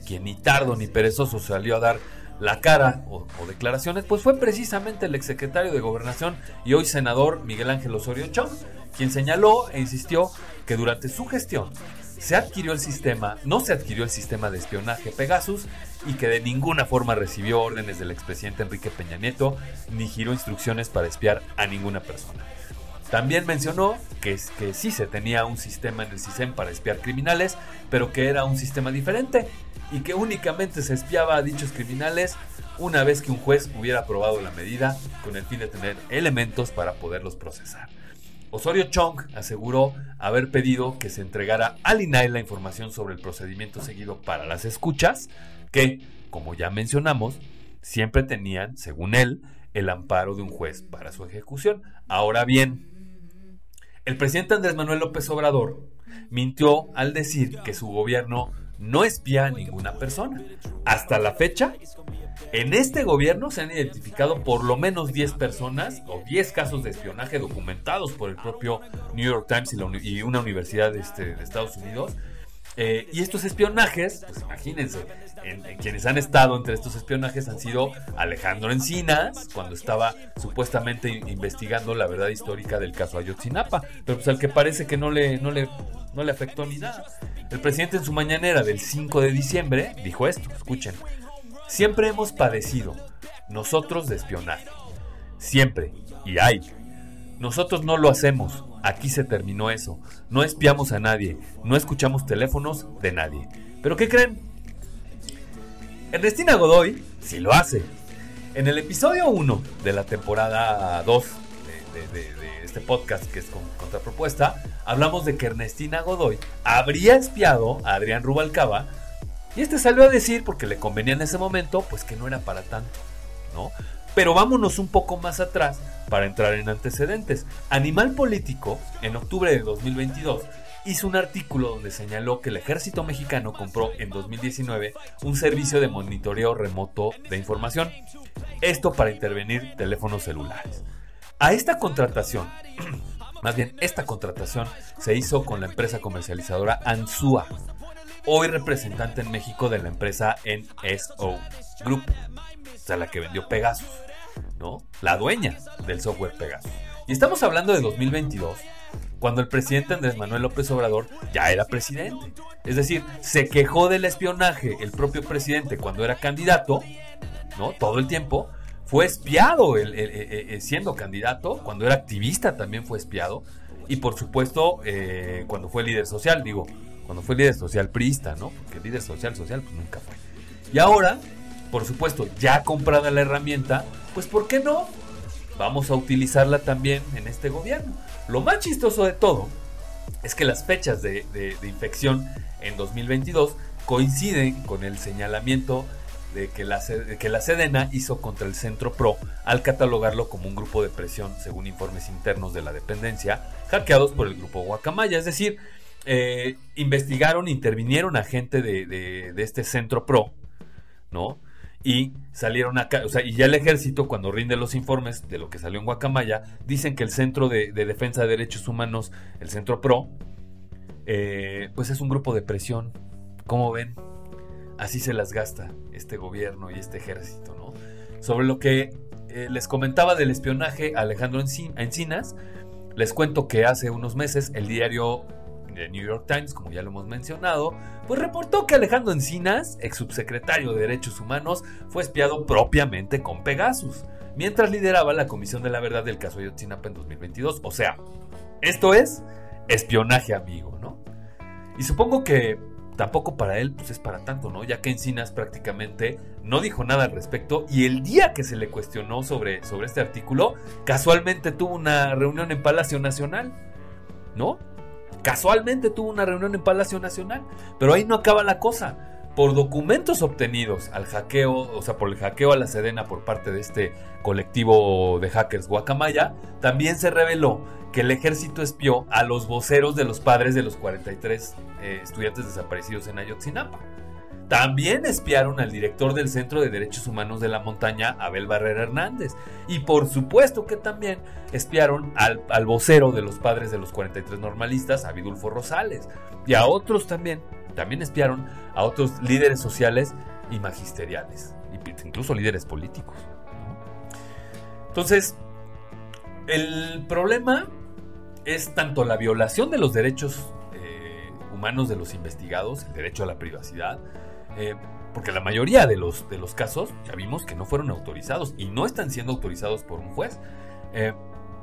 Quien ni tardo ni perezoso salió a dar la cara o, declaraciones, pues fue precisamente el exsecretario de Gobernación y hoy senador Miguel Ángel Osorio Chong, quien señaló e insistió que durante su gestión se adquirió el sistema, no se adquirió el sistema de espionaje Pegasus y que de ninguna forma recibió órdenes del expresidente Enrique Peña Nieto ni giró instrucciones para espiar a ninguna persona. También mencionó que, que sí se tenía un sistema en el CISEN para espiar criminales, pero que era un sistema diferente y que únicamente se espiaba a dichos criminales una vez que un juez hubiera aprobado la medida con el fin de tener elementos para poderlos procesar. Osorio Chong aseguró haber pedido que se entregara al INAI la información sobre el procedimiento seguido para las escuchas, que, como ya mencionamos, siempre tenían, según él, el amparo de un juez para su ejecución. Ahora bien, el presidente Andrés Manuel López Obrador mintió al decir que su gobierno no espía a ninguna persona. Hasta la fecha, en este gobierno se han identificado por lo menos 10 personas o 10 casos de espionaje documentados por el propio New York Times y, una universidad este, de, Estados Unidos. Eh, y estos espionajes, pues imagínense, en, quienes han estado entre estos espionajes han sido Alejandro Encinas, cuando estaba supuestamente investigando la verdad histórica del caso Ayotzinapa, pero pues al que parece que no le, no le, no le afectó ni nada. El presidente en su mañanera del 5 de diciembre dijo esto, escuchen, Siempre hemos padecido, nosotros de espionaje. Siempre, y hay. Nosotros no lo hacemos, aquí se terminó eso. No espiamos a nadie, no escuchamos teléfonos de nadie. ¿Pero qué creen? Ernestina Godoy sí lo hace. En el episodio 1 de la temporada 2 de, este podcast que es con contrapropuesta, hablamos de que Ernestina Godoy habría espiado a Adrián Rubalcaba y este salió a decir, porque le convenía en ese momento, pues que no era para tanto, ¿no? Pero vámonos un poco más atrás para entrar en antecedentes. Animal Político, en octubre de 2022, hizo un artículo donde señaló que el ejército mexicano compró en 2019 un servicio de monitoreo remoto de información. Esto para intervenir teléfonos celulares. A esta contratación, [CLEARS THROAT] más bien esta contratación se hizo con la empresa comercializadora Ansua, hoy representante en México de la empresa NSO Group, o sea, la que vendió Pegasus, ¿no? La dueña del software Pegasus. Y estamos hablando de 2022, cuando el presidente Andrés Manuel López Obrador ya era presidente. Es decir, se quejó del espionaje el propio presidente cuando era candidato, ¿no? Todo el tiempo. Fue espiado el, siendo candidato, cuando era activista también fue espiado. Y por supuesto, eh, cuando fue líder social, digo, cuando fue líder social priista, ¿no? Porque líder social social pues nunca fue. Y ahora, por supuesto, ya comprada la herramienta, pues ¿por qué no? Vamos a utilizarla también en este gobierno. Lo más chistoso de todo es que las fechas de, infección en 2022 coinciden con el señalamiento de que, la, de que la Sedena hizo contra el Centro PRO al catalogarlo como un grupo de presión, según informes internos de la dependencia, hackeados por el grupo Guacamaya. Es decir, eh, investigaron, intervinieron a gente de, este centro pro, ¿no? Y salieron acá, o sea, y ya el ejército, cuando rinde los informes de lo que salió en Guacamaya, dicen que el Centro de, Defensa de Derechos Humanos, el Centro PRO, eh, pues es un grupo de presión. ¿Cómo ven? Así se las gasta este gobierno y este ejército, ¿no? Sobre lo que eh, les comentaba del espionaje a Alejandro Encinas, les cuento que hace unos meses el diario The New York Times, como ya lo hemos mencionado, pues reportó que Alejandro Encinas, ex subsecretario de Derechos Humanos, fue espiado propiamente con Pegasus. mientras lideraba la Comisión de la Verdad del caso Ayotzinapa en 2022. O sea, esto es espionaje amigo, ¿no? Y supongo que tampoco para él pues es para tanto, ¿no? Ya que Encinas prácticamente no dijo nada al respecto y el día que se le cuestionó sobre, sobre este artículo, casualmente tuvo una reunión en Palacio Nacional, ¿no? Casualmente tuvo una reunión en Palacio Nacional, pero ahí no acaba la cosa. Por documentos obtenidos al hackeo, o sea, por el hackeo a la Sedena por parte de este colectivo de hackers Guacamaya, también se reveló que el ejército espió a los voceros de los padres de los 43 eh, estudiantes desaparecidos en Ayotzinapa. También espiaron al director del Centro de Derechos Humanos de la Montaña, Abel Barrera Hernández. Y por supuesto que también espiaron al, al vocero de los padres de los 43 normalistas, Abidulfo Rosales. Y a otros también, también espiaron a otros líderes sociales y magisteriales, incluso líderes políticos. Entonces, el problema es tanto la violación de los derechos eh, humanos de los investigados, el derecho a la privacidad, eh, porque la mayoría de los, de los casos ya vimos que no fueron autorizados y no están siendo autorizados por un juez. Eh,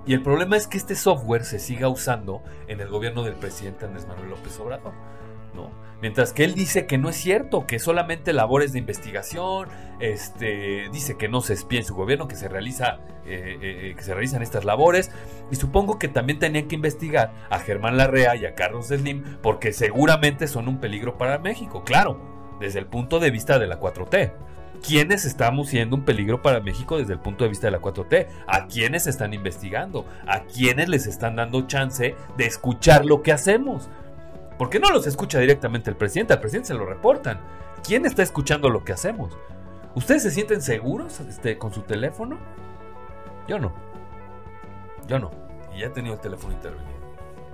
y el problema es que este software se siga usando en el gobierno del presidente Andrés Manuel López Obrador. ¿no? Mientras que él dice que no es cierto, que solamente labores de investigación, este, dice que no se espía en su gobierno, que se, realiza, eh, que se realizan estas labores. Y supongo que también tenían que investigar a Germán Larrea y a Carlos Slim, porque seguramente son un peligro para México, claro, desde el punto de vista de la 4T. ¿Quiénes estamos siendo un peligro para México desde el punto de vista de la 4T? ¿A quiénes están investigando? ¿A quiénes les están dando chance de escuchar lo que hacemos? Porque no los escucha directamente el presidente, al presidente se lo reportan. ¿Quién está escuchando lo que hacemos? ¿Ustedes se sienten seguros este, con su teléfono? Yo no. Yo no. Y ya he tenido el teléfono intervenido.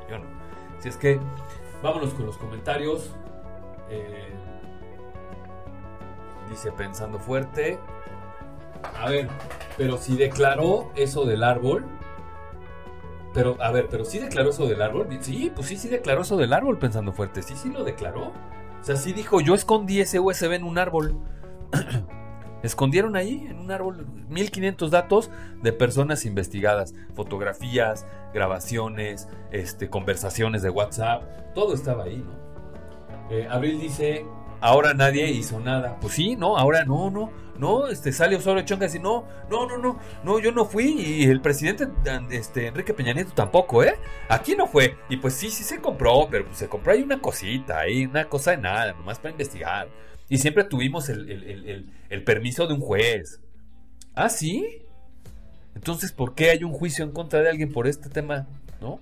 Yo no. Si es que, vámonos con los comentarios. Eh, dice pensando fuerte. A ver, pero si declaró eso del árbol, pero, a ver, pero sí declaró eso del árbol. Sí, pues sí, sí declaró eso del árbol pensando fuerte. Sí, sí lo declaró. O sea, sí dijo, yo escondí ese USB en un árbol. [CLEARS THROAT] Escondieron ahí, en un árbol, 1500 datos de personas investigadas. Fotografías, grabaciones, este, conversaciones de WhatsApp. Todo estaba ahí, ¿no? Eh, Abril dice, ahora nadie hizo nada. Pues sí, no, ahora no, no, no, este sale Osorio Chonga y dice, no, no, no, no, no, yo no fui y el presidente este, Enrique Peña Nieto tampoco, ¿eh? Aquí no fue. Y pues sí, sí se compró, pero pues se compró ahí una cosita, ahí una cosa de nada, nomás para investigar. Y siempre tuvimos el, el permiso de un juez. ¿Ah, sí? Entonces, ¿por qué hay un juicio en contra de alguien por este tema? ¿No?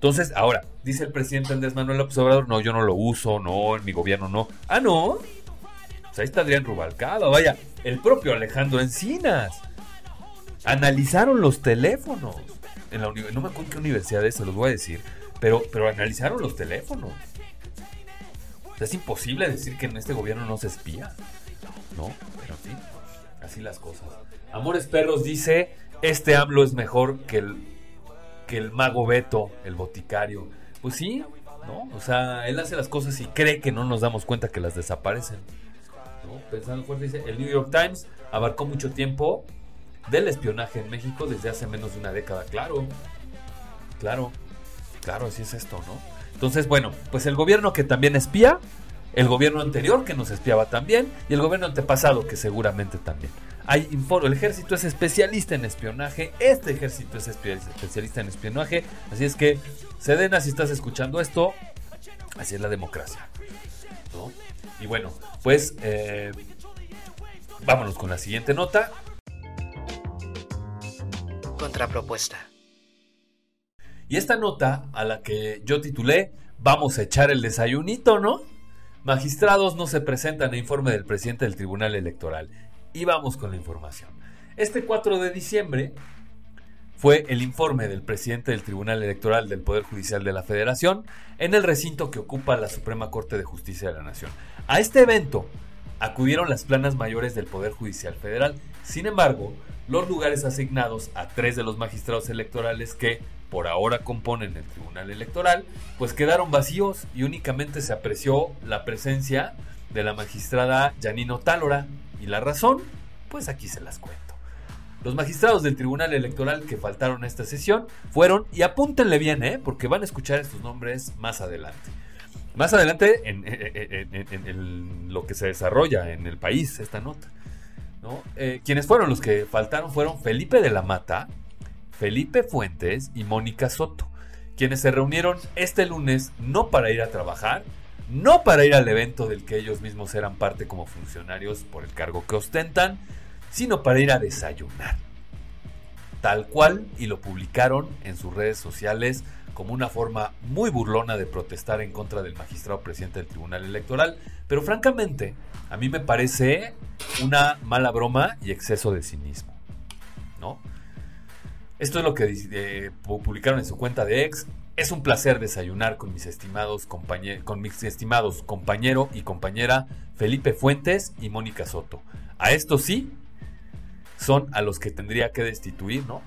Entonces, ahora, dice el presidente Andrés Manuel López Obrador, no, yo no lo uso, no, en mi gobierno no. Ah, no. Pues ahí está Adrián Rubalcado, vaya, el propio Alejandro Encinas. Analizaron los teléfonos. En la no me acuerdo qué universidad es, se los voy a decir, pero, pero analizaron los teléfonos. es imposible decir que en este gobierno no se espía. No, pero sí, así las cosas. Amores Perros dice, este AMLO es mejor que el que el mago Beto, el boticario. Pues sí, ¿no? O sea, él hace las cosas y cree que no nos damos cuenta que las desaparecen. ¿no? Pensando fuerte, dice, el New York Times abarcó mucho tiempo del espionaje en México desde hace menos de una década. Claro, claro, claro, así es esto, ¿no? Entonces, bueno, pues el gobierno que también espía, el gobierno anterior que nos espiaba también y el gobierno antepasado que seguramente también. Hay el ejército es especialista en espionaje, este ejército es especialista en espionaje, así es que Sedena, si estás escuchando esto, así es la democracia. Y bueno, pues eh, vámonos con la siguiente nota. Contrapropuesta. Y esta nota a la que yo titulé Vamos a echar el desayunito, ¿no? Magistrados no se presentan a informe del presidente del Tribunal Electoral. Y vamos con la información. Este 4 de diciembre fue el informe del presidente del Tribunal Electoral del Poder Judicial de la Federación en el recinto que ocupa la Suprema Corte de Justicia de la Nación. A este evento acudieron las planas mayores del Poder Judicial Federal. Sin embargo, los lugares asignados a tres de los magistrados electorales que por ahora componen el Tribunal Electoral, pues quedaron vacíos y únicamente se apreció la presencia de la magistrada Janino Tálora, ¿Y la razón? Pues aquí se las cuento. Los magistrados del Tribunal Electoral que faltaron a esta sesión fueron, y apúntenle bien, ¿eh? porque van a escuchar estos nombres más adelante. Más adelante en, lo que se desarrolla en el país, esta nota. ¿no? Eh, quienes fueron los que faltaron fueron Felipe de la Mata, Felipe Fuentes y Mónica Soto, quienes se reunieron este lunes no para ir a trabajar, no para ir al evento del que ellos mismos eran parte como funcionarios por el cargo que ostentan, sino para ir a desayunar. Tal cual, y lo publicaron en sus redes sociales como una forma muy burlona de protestar en contra del magistrado presidente del Tribunal Electoral, pero francamente a mí me parece una mala broma y exceso de cinismo. ¿no? Esto es lo que eh, publicaron en su cuenta de ex. Es un placer desayunar con mis estimados con mis estimados compañero y compañera Felipe Fuentes y Mónica Soto. A esto sí, son a los que tendría que destituir, ¿no?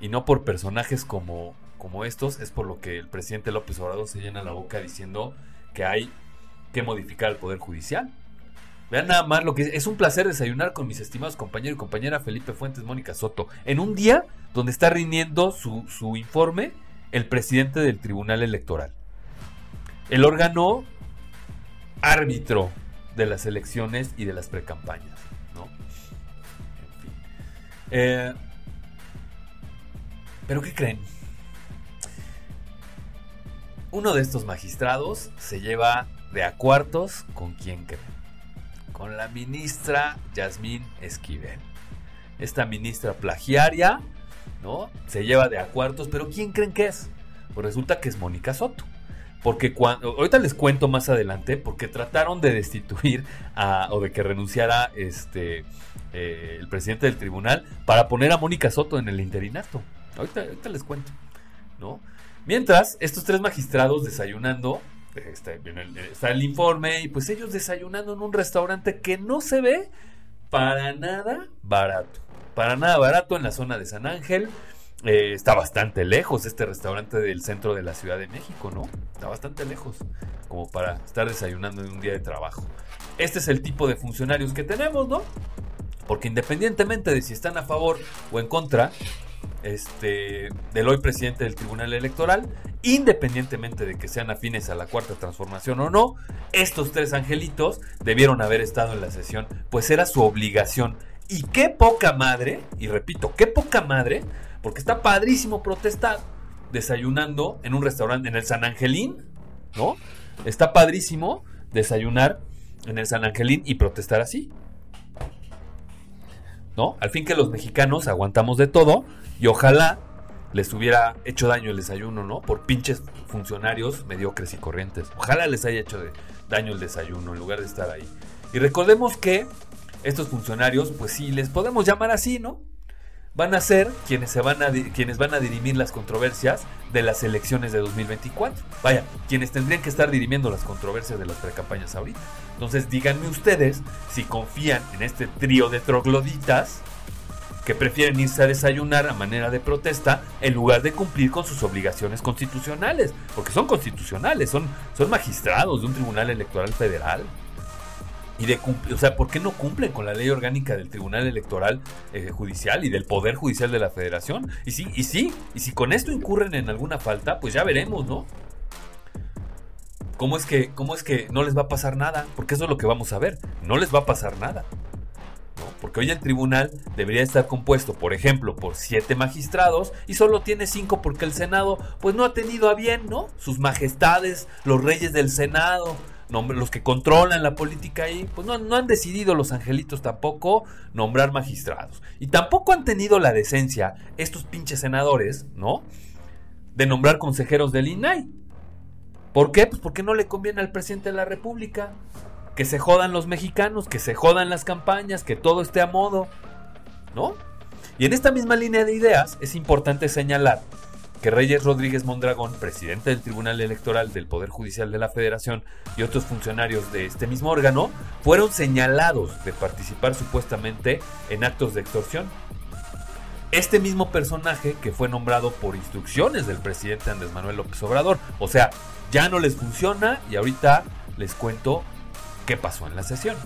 Y no por personajes como, como estos, es por lo que el presidente López Obrador se llena la boca diciendo que hay que modificar el Poder Judicial. Vean nada más lo que es. Es un placer desayunar con mis estimados compañeros y compañera Felipe Fuentes, Mónica Soto, en un día donde está rindiendo su, su informe el presidente del Tribunal Electoral. El órgano árbitro de las elecciones y de las precampañas. Eh, ¿Pero qué creen? Uno de estos magistrados se lleva de a cuartos con quién creen. Con la ministra Yasmín Esquivel. Esta ministra plagiaria, ¿no? Se lleva de a cuartos, pero ¿quién creen que es? Pues resulta que es Mónica Soto. Porque cuando, ahorita les cuento más adelante, porque trataron de destituir o de que renunciara este eh, el presidente del tribunal para poner a Mónica Soto en el interinato. Ahorita, les cuento, ¿no? Mientras, estos tres magistrados desayunando, está, está el informe, y pues ellos desayunando en un restaurante que no se ve para nada barato. Para nada barato en la zona de San Ángel. Eh, está bastante lejos este restaurante del centro de la Ciudad de México, ¿no? Está bastante lejos como para estar desayunando en un día de trabajo. Este es el tipo de funcionarios que tenemos, ¿no? Porque independientemente de si están a favor o en contra este, del hoy presidente del Tribunal Electoral, independientemente de que sean afines a la cuarta transformación o no, estos tres angelitos debieron haber estado en la sesión, pues era su obligación. Y qué poca madre, y repito, qué poca madre, porque está padrísimo protestar desayunando en un restaurante en el San Angelín, ¿no? Está padrísimo desayunar en el San Angelín y protestar así. ¿no? Al fin que los mexicanos aguantamos de todo y ojalá les hubiera hecho daño el desayuno, ¿no? Por pinches funcionarios mediocres y corrientes. Ojalá les haya hecho daño el desayuno en lugar de estar ahí. Y recordemos que estos funcionarios, pues sí, les podemos llamar así, ¿no? van a ser quienes, se van a, quienes van a dirimir las controversias de las elecciones de 2024. Vaya, quienes tendrían que estar dirimiendo las controversias de las precampañas ahorita. Entonces díganme ustedes si confían en este trío de trogloditas que prefieren irse a desayunar a manera de protesta en lugar de cumplir con sus obligaciones constitucionales, porque son constitucionales, son, son magistrados de un tribunal electoral federal y de o sea, ¿por qué no cumplen con la ley orgánica del Tribunal Electoral eh, Judicial y del Poder Judicial de la Federación? Y sí, y sí, y si con esto incurren en alguna falta, pues ya veremos, ¿no? ¿Cómo es que, cómo es que no les va a pasar nada? Porque eso es lo que vamos a ver, no les va a pasar nada. Porque hoy el tribunal debería estar compuesto, por ejemplo, por siete magistrados y solo tiene cinco porque el Senado, pues no ha tenido a bien, ¿no? Sus majestades, los reyes del Senado, los que controlan la política ahí, pues no, no, han decidido los angelitos tampoco nombrar magistrados. Y tampoco han tenido la decencia estos pinches senadores, ¿no? De nombrar consejeros del INAI. ¿Por qué? Pues porque no le conviene al presidente de la República. Que se jodan los mexicanos, que se jodan las campañas, que todo esté a modo, ¿no? Y en esta misma línea de ideas es importante señalar que Reyes Rodríguez Mondragón, presidente del Tribunal Electoral del Poder Judicial de la Federación y otros funcionarios de este mismo órgano fueron señalados de participar supuestamente en actos de extorsión. Este mismo personaje que fue nombrado por instrucciones del presidente Andrés Manuel López Obrador. O sea, ya no les funciona y ahorita les cuento qué pasó en la sesión.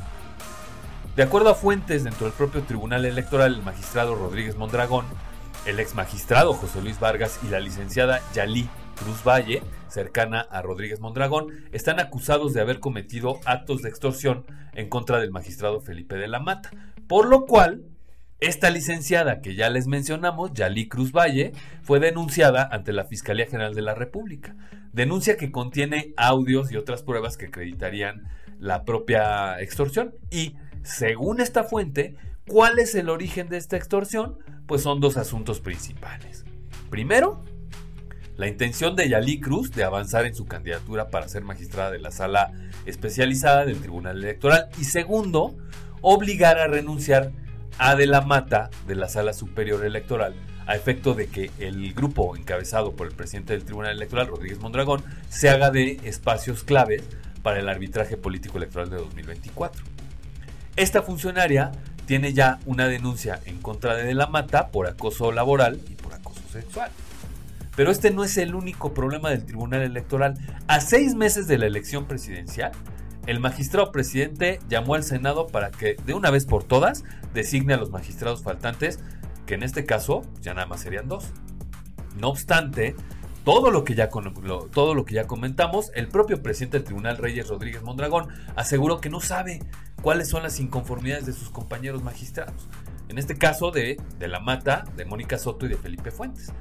De acuerdo a fuentes dentro del propio Tribunal Electoral, el magistrado Rodríguez Mondragón, el ex magistrado José Luis Vargas y la licenciada Yalí Cruz Valle, cercana a Rodríguez Mondragón, están acusados de haber cometido actos de extorsión en contra del magistrado Felipe de la Mata, por lo cual esta licenciada que ya les mencionamos, Yalí Cruz Valle, fue denunciada ante la Fiscalía General de la República. Denuncia que contiene audios y otras pruebas que acreditarían la propia extorsión. Y, según esta fuente, ¿cuál es el origen de esta extorsión? Pues son dos asuntos principales. Primero, la intención de Yalí Cruz de avanzar en su candidatura para ser magistrada de la sala especializada del Tribunal Electoral. Y segundo, obligar a renunciar a de la Mata de la Sala Superior Electoral a efecto de que el grupo encabezado por el presidente del Tribunal Electoral, Rodríguez Mondragón, se haga de espacios claves para el arbitraje político electoral de 2024. Esta funcionaria tiene ya una denuncia en contra de De la Mata por acoso laboral y por acoso sexual. Pero este no es el único problema del Tribunal Electoral. A seis meses de la elección presidencial, el magistrado presidente llamó al Senado para que de una vez por todas designe a los magistrados faltantes, que en este caso ya nada más serían dos. No obstante, todo lo que ya, todo lo que ya comentamos, el propio presidente del Tribunal Reyes Rodríguez Mondragón aseguró que no sabe cuáles son las inconformidades de sus compañeros magistrados. En este caso de, de la Mata, de Mónica Soto y de Felipe Fuentes.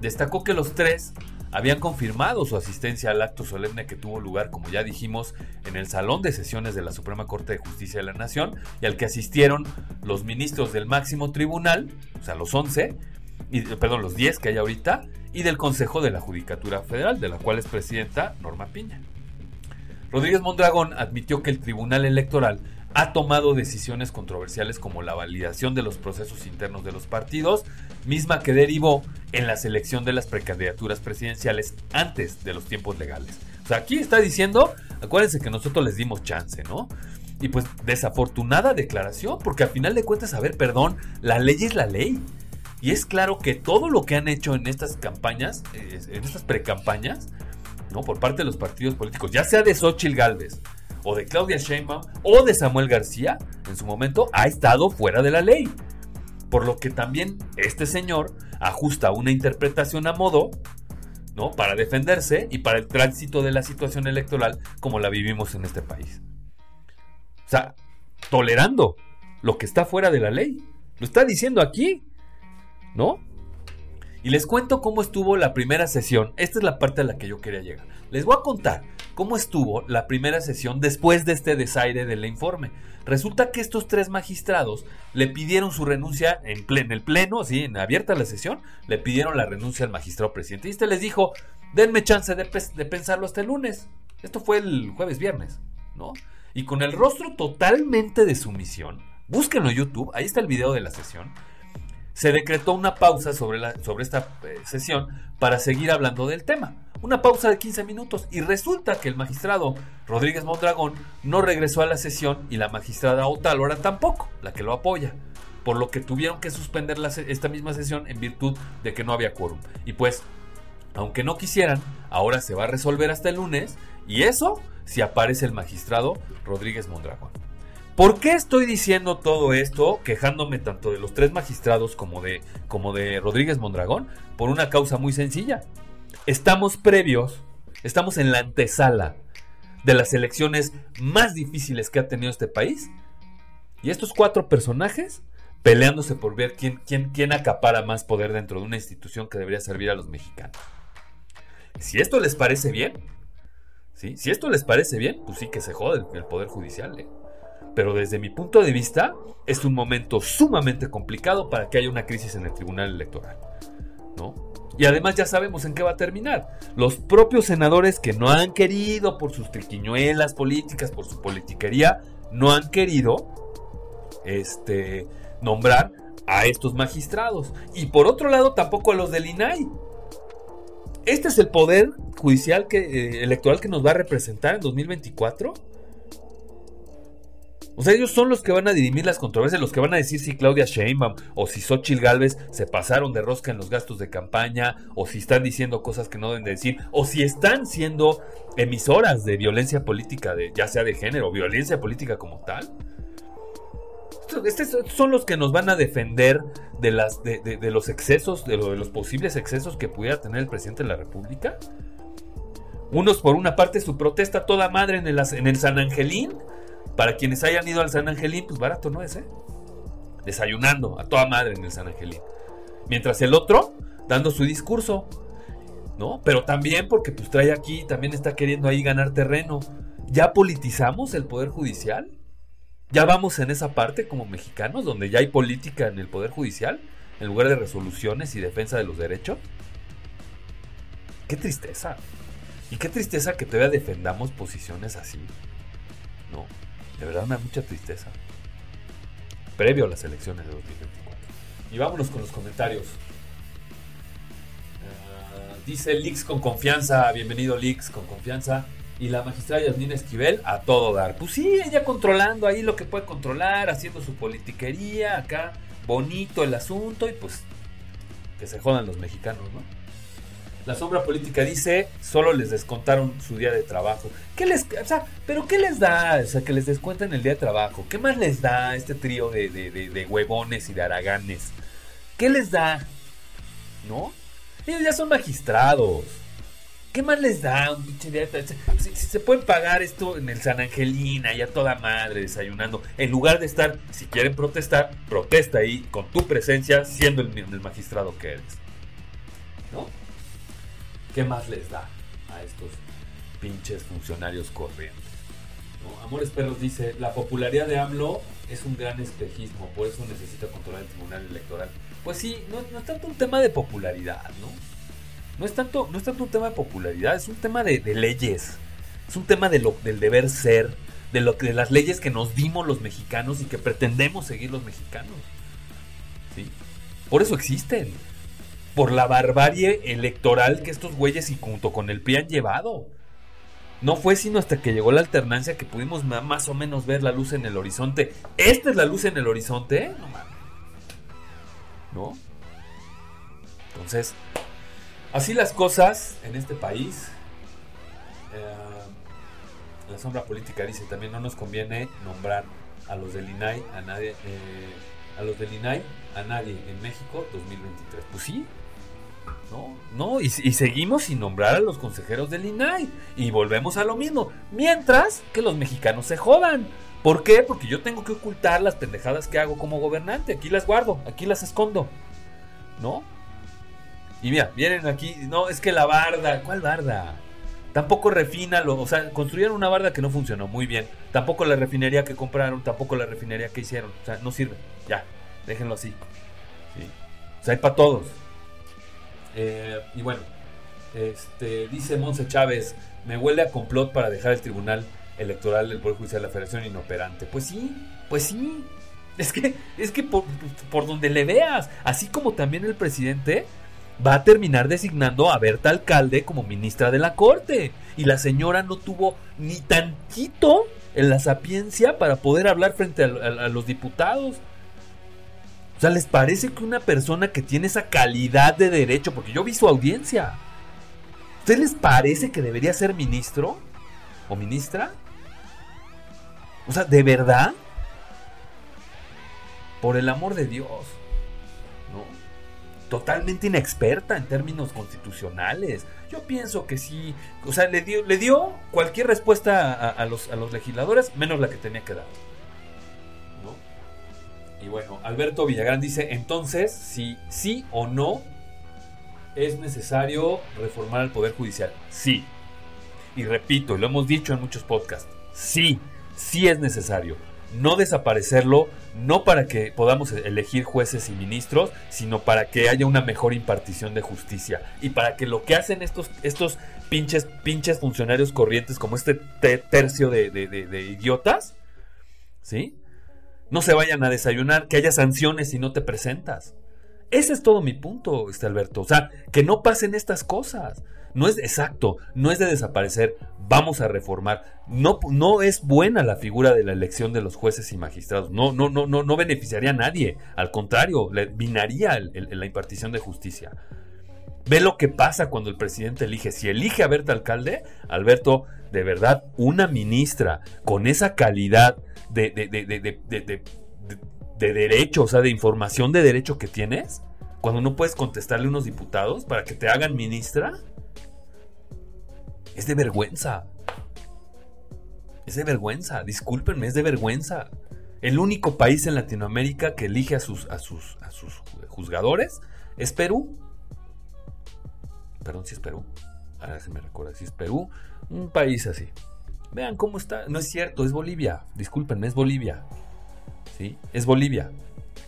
Destacó que los tres habían confirmado su asistencia al acto solemne que tuvo lugar, como ya dijimos, en el Salón de Sesiones de la Suprema Corte de Justicia de la Nación y al que asistieron los ministros del máximo tribunal, o sea, los 11, y, perdón, los 10 que hay ahorita, y del Consejo de la Judicatura Federal, de la cual es presidenta Norma Piña. Rodríguez Mondragón admitió que el Tribunal Electoral ha tomado decisiones controversiales como la validación de los procesos internos de los partidos, misma que derivó en la selección de las precandidaturas presidenciales antes de los tiempos legales. O sea, aquí está diciendo, acuérdense que nosotros les dimos chance, ¿no? Y pues desafortunada declaración, porque al final de cuentas, a ver, perdón, la ley es la ley. Y es claro que todo lo que han hecho en estas campañas, eh, en estas precampañas, ¿no? Por parte de los partidos políticos, ya sea de Xochitl Galvez, o de Claudia Sheinbaum o de Samuel García, en su momento, ha estado fuera de la ley. Por lo que también este señor ajusta una interpretación a modo, ¿no? Para defenderse y para el tránsito de la situación electoral como la vivimos en este país. O sea, tolerando lo que está fuera de la ley. Lo está diciendo aquí, ¿no? Y les cuento cómo estuvo la primera sesión. Esta es la parte a la que yo quería llegar. Les voy a contar cómo estuvo la primera sesión después de este desaire del informe. Resulta que estos tres magistrados le pidieron su renuncia en, el pleno, así en abierta la sesión, le pidieron la renuncia al magistrado presidente. Y este les dijo, denme chance de, de pensarlo hasta el lunes. Esto fue el jueves viernes, ¿no? Y con el rostro totalmente de sumisión, búsquenlo en YouTube, ahí está el video de la sesión se decretó una pausa sobre, la, sobre esta eh, sesión para seguir hablando del tema. Una pausa de 15 minutos y resulta que el magistrado Rodríguez Mondragón no regresó a la sesión y la magistrada Otálora tampoco, la que lo apoya. Por lo que tuvieron que suspender esta misma sesión en virtud de que no había quórum. Y pues, aunque no quisieran, ahora se va a resolver hasta el lunes y eso si aparece el magistrado Rodríguez Mondragón. ¿Por qué estoy diciendo todo esto, quejándome tanto de los tres magistrados como de, como de Rodríguez Mondragón? Por una causa muy sencilla. Estamos previos, estamos en la antesala de las elecciones más difíciles que ha tenido este país. Y estos cuatro personajes peleándose por ver quién, quién, quién acapara más poder dentro de una institución que debería servir a los mexicanos. Si esto les parece bien, ¿sí? si esto les parece bien, pues sí que se jode el, Poder Judicial. ¿eh? pero desde mi punto de vista es un momento sumamente complicado para que haya una crisis en el Tribunal Electoral. ¿no? Y además ya sabemos en qué va a terminar. Los propios senadores que no han querido por sus triquiñuelas políticas, por su politiquería, no han querido este, nombrar a estos magistrados. Y por otro lado tampoco a los del INAI. Este es el poder judicial que, eh, electoral que nos va a representar en 2024. O sea, ellos son los que van a dirimir las controversias, los que van a decir si Claudia Sheinbaum o si Xochitl Galvez se pasaron de rosca en los gastos de campaña, o si están diciendo cosas que no deben decir, o si están siendo emisoras de violencia política, de, ya sea de género, violencia política como tal. Estos son los que nos van a defender de, las, de, los excesos, de, de los posibles excesos que pudiera tener el presidente de la República. Unos por una parte su protesta toda madre en el, en el San Angelín. Para quienes hayan ido al San Angelín, pues barato no es, ¿eh? Desayunando a toda madre en el San Angelín. Mientras el otro dando su discurso. ¿No? Pero también porque pues trae aquí, también está queriendo ahí ganar terreno. ¿Ya politizamos el Poder Judicial? ¿Ya vamos en esa parte como mexicanos, donde ya hay política en el Poder Judicial, en lugar de resoluciones y defensa de los derechos? Qué tristeza. Y qué tristeza que todavía defendamos posiciones así. No, de verdad me da mucha tristeza. Previo a las elecciones de 2024. Y vámonos con los comentarios. Ah, dice Lix con confianza. Bienvenido Lix con confianza. Y la magistrada Yasmina Esquivel a todo dar. Pues sí, ella controlando ahí lo que puede controlar, haciendo su politiquería acá, bonito el asunto y pues que se jodan los mexicanos, ¿no? La sombra política dice, solo les descontaron su día de trabajo. ¿Qué les, o sea, pero qué les da? O sea, que les descuenten el día de trabajo. ¿Qué más les da este trío de, de, de huevones y de haraganes? ¿Qué les da? ¿No? Ellos ya son magistrados. ¿Qué más les da un pinche día? Si, se pueden pagar esto en el San Angelina, ya toda madre desayunando, en lugar de estar, si quieren protestar, protesta ahí con tu presencia, siendo el magistrado que eres. ¿No? ¿Qué más les da a estos pinches funcionarios corrientes? Amores Perros dice, la popularidad de AMLO es un gran espejismo, por eso necesita controlar el Tribunal Electoral. Pues sí, no, es tanto un tema de popularidad, ¿no? No es tanto, no es tanto un tema de popularidad, es un tema de, leyes. Es un tema del deber ser, de, lo, de las leyes que nos dimos los mexicanos y que pretendemos seguir los mexicanos. ¿Sí? Por eso existen. Por la barbarie electoral que estos güeyes y junto con el PRI han llevado. No fue sino hasta que llegó la alternancia que pudimos más o menos ver la luz en el horizonte. ¿Esta es la luz en el horizonte? No mames. ¿No? Entonces, Así las cosas en este país. Eh, la sombra política dice también no nos conviene nombrar a los del INAI a nadie eh, a los del INAI a nadie en México 2023. Pues sí. No, no, y, seguimos sin nombrar a los consejeros del INAI. Y volvemos a lo mismo. Mientras que los mexicanos se jodan. ¿Por qué? Porque yo tengo que ocultar las pendejadas que hago como gobernante. Aquí las guardo, aquí las escondo. ¿No? Y mira, vienen aquí, no, es que la barda, ¿cuál barda? Tampoco refina, o sea, construyeron una barda que no funcionó muy bien. Tampoco la refinería que compraron, tampoco la refinería que hicieron. O sea, no sirve. Ya, déjenlo así. O sea, hay para todos. Eh, y bueno, este, dice Monse Chávez, me huele a complot para dejar el tribunal electoral del Poder Judicial de la Federación inoperante. Pues sí, pues sí. Es que, es que por, por donde le veas, así como también el presidente va a terminar designando a Berta Alcalde como ministra de la Corte. Y la señora no tuvo ni tantito en la sapiencia para poder hablar frente a, los diputados. O sea, ¿les parece que una persona que tiene esa calidad de derecho, porque yo vi su audiencia, ¿ustedes les parece que debería ser ministro o ministra? O sea, ¿de verdad? Por el amor de Dios totalmente inexperta en términos constitucionales. Yo pienso que sí, o sea, le dio, le dio cualquier respuesta a, los, a los legisladores, menos la que tenía que dar. Y bueno, Alberto Villagrán dice, entonces, si sí o no es necesario reformar el Poder Judicial. Sí. Y repito, y lo hemos dicho en muchos podcasts, sí, sí es necesario no desaparecerlo, no para que podamos elegir jueces y ministros, sino para que haya una mejor impartición de justicia y para que lo que hacen estos, estos pinches, pinches funcionarios corrientes como este tercio de idiotas, ¿sí? No se vayan a desayunar, que haya sanciones si no te presentas. Ese es todo mi punto, este Alberto. O sea, que no pasen estas cosas. No es exacto, no es de desaparecer, vamos a reformar. No, no es buena la figura de la elección de los jueces y magistrados. No, no, no, no, no beneficiaría a nadie. Al contrario, le vinaría la impartición de justicia. Ve lo que pasa cuando el presidente elige. Si elige a Berta Alcalde, Alberto, de verdad, una ministra con esa calidad de, de, de, de derecho, o sea, de información de derecho que tienes, cuando no puedes contestarle a unos diputados para que te hagan ministra, es de vergüenza. Es de vergüenza, discúlpenme, es de vergüenza. El único país en Latinoamérica que elige a sus, a sus, a sus juzgadores es Perú. Perdón, si es Perú. Ahora se me recuerda si es Perú. Un país así. Vean cómo está. No es cierto, es Bolivia. Discúlpenme, es Bolivia. ¿Sí? Es Bolivia.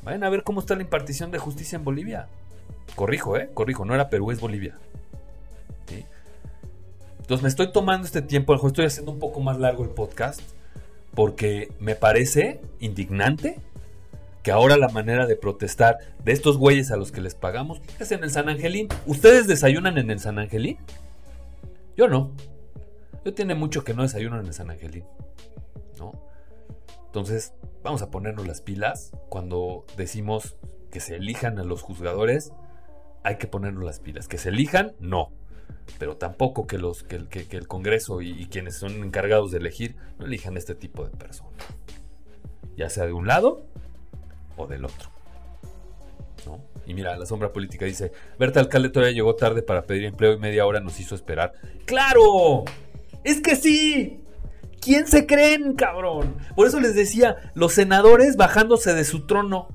Vayan a ver cómo está la impartición de justicia en Bolivia. Corrijo, ¿eh? Corrijo, no era Perú, es Bolivia. ¿Sí? Entonces me estoy tomando este tiempo, estoy haciendo un poco más largo el podcast, porque me parece indignante que ahora la manera de protestar de estos güeyes a los que les pagamos es en el San Angelín. ¿Ustedes desayunan en el San Angelín? Yo no. Yo tiene mucho que no desayuno en San Angelín. ¿No? Entonces, vamos a ponernos las pilas cuando decimos que se elijan a los juzgadores. Hay que ponernos las pilas. Que se elijan, no pero tampoco que, los, que, el Congreso y, quienes son encargados de elegir no elijan este tipo de personas. Ya sea de un lado o del otro. Y mira, la sombra política dice, Berta Alcalde todavía llegó tarde para pedir empleo y media hora nos hizo esperar. ¡Claro! ¡Es que sí! ¿Quién se creen, cabrón? Por eso les decía, los senadores bajándose de su trono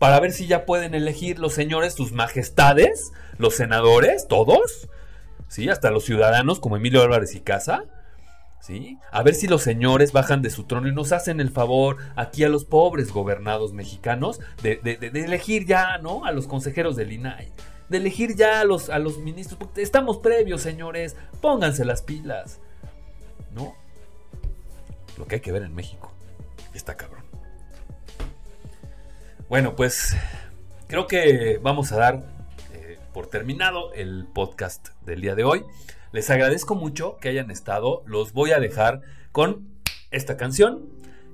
para ver si ya pueden elegir los señores, sus majestades, los senadores, todos, ¿sí? Hasta los ciudadanos como Emilio Álvarez y Casa, ¿sí? A ver si los señores bajan de su trono y nos hacen el favor aquí a los pobres gobernados mexicanos de, elegir ya, ¿no? A los consejeros del INAI, de elegir ya a los, a los ministros, estamos previos, señores, pónganse las pilas, ¿no? Lo que hay que ver en México, está cabrón. Bueno, pues creo que vamos a dar por terminado el podcast del día de hoy. Les agradezco mucho que hayan estado. Los voy a dejar con esta canción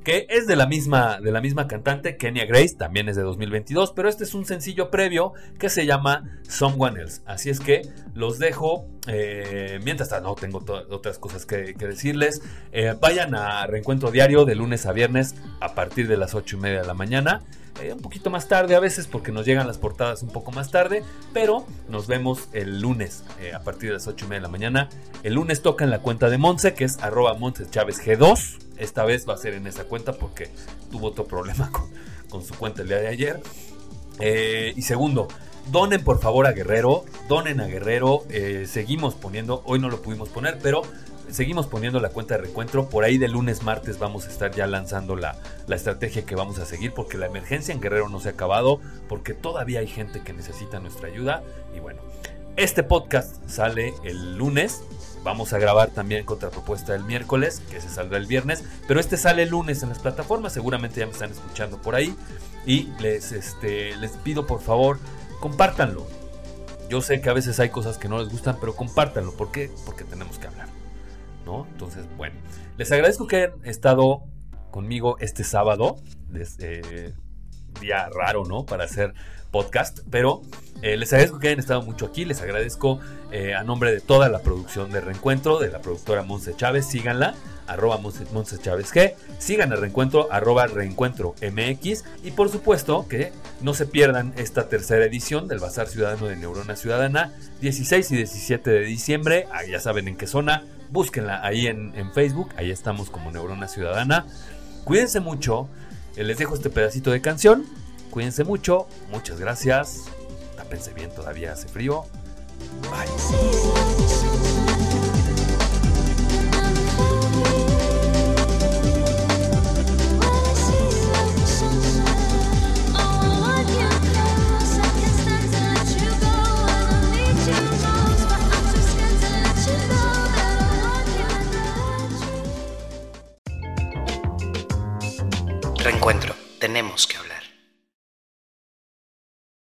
que es de la misma de la misma cantante Kenya Grace, también es de 2022, pero este es un sencillo previo que se llama Someone Else. Así es que los dejo. Eh, mientras no tengo otras cosas que, decirles. Eh, vayan a Reencuentro Diario de lunes a viernes a partir de las 8 y media de la mañana. Eh, un poquito más tarde a veces porque nos llegan las portadas un poco más tarde, pero nos vemos el lunes eh, a partir de las 8 y media de la mañana. El lunes toca en la cuenta de Monse, que es arroba Chávez G2. Esta vez va a ser en esa cuenta porque tuvo otro problema [LAUGHS] con, su cuenta el día de ayer. Eh, y segundo, donen por favor a Guerrero, donen a Guerrero, seguimos poniendo, hoy no lo pudimos poner, pero seguimos poniendo la cuenta de reencuentro. Por ahí de lunes, martes vamos a estar ya lanzando la, estrategia que vamos a seguir porque la emergencia en Guerrero no se ha acabado, porque todavía hay gente que necesita nuestra ayuda. Y bueno, este podcast sale el lunes. Vamos a grabar también contrapropuesta el miércoles, que se saldrá el viernes. Pero este sale el lunes en las plataformas. Seguramente ya me están escuchando por ahí. Y les, este, les pido por favor, compártanlo. Yo sé que a veces hay cosas que no les gustan, pero compártanlo. ¿Por qué? Porque tenemos que hablar. Entonces, bueno, les agradezco que hayan estado conmigo este sábado, eh, día raro, ¿no? Para hacer podcast, pero eh, les agradezco que hayan estado mucho aquí, les agradezco eh, a nombre de toda la producción de Reencuentro, de la productora Monse Chávez, síganla, arroba Monse Chávez G, sigan el Reencuentro, arroba Reencuentro MX, y por supuesto que no se pierdan esta tercera edición del Bazar Ciudadano de Neurona Ciudadana, 16 y 17 de diciembre, ah, ya saben en qué zona, búsquenla ahí en, Facebook, ahí estamos como Neurona Ciudadana. Cuídense mucho, eh, les dejo este pedacito de canción, cuídense mucho, muchas gracias, tápense bien, todavía hace frío. Bye. tenemos que hablar.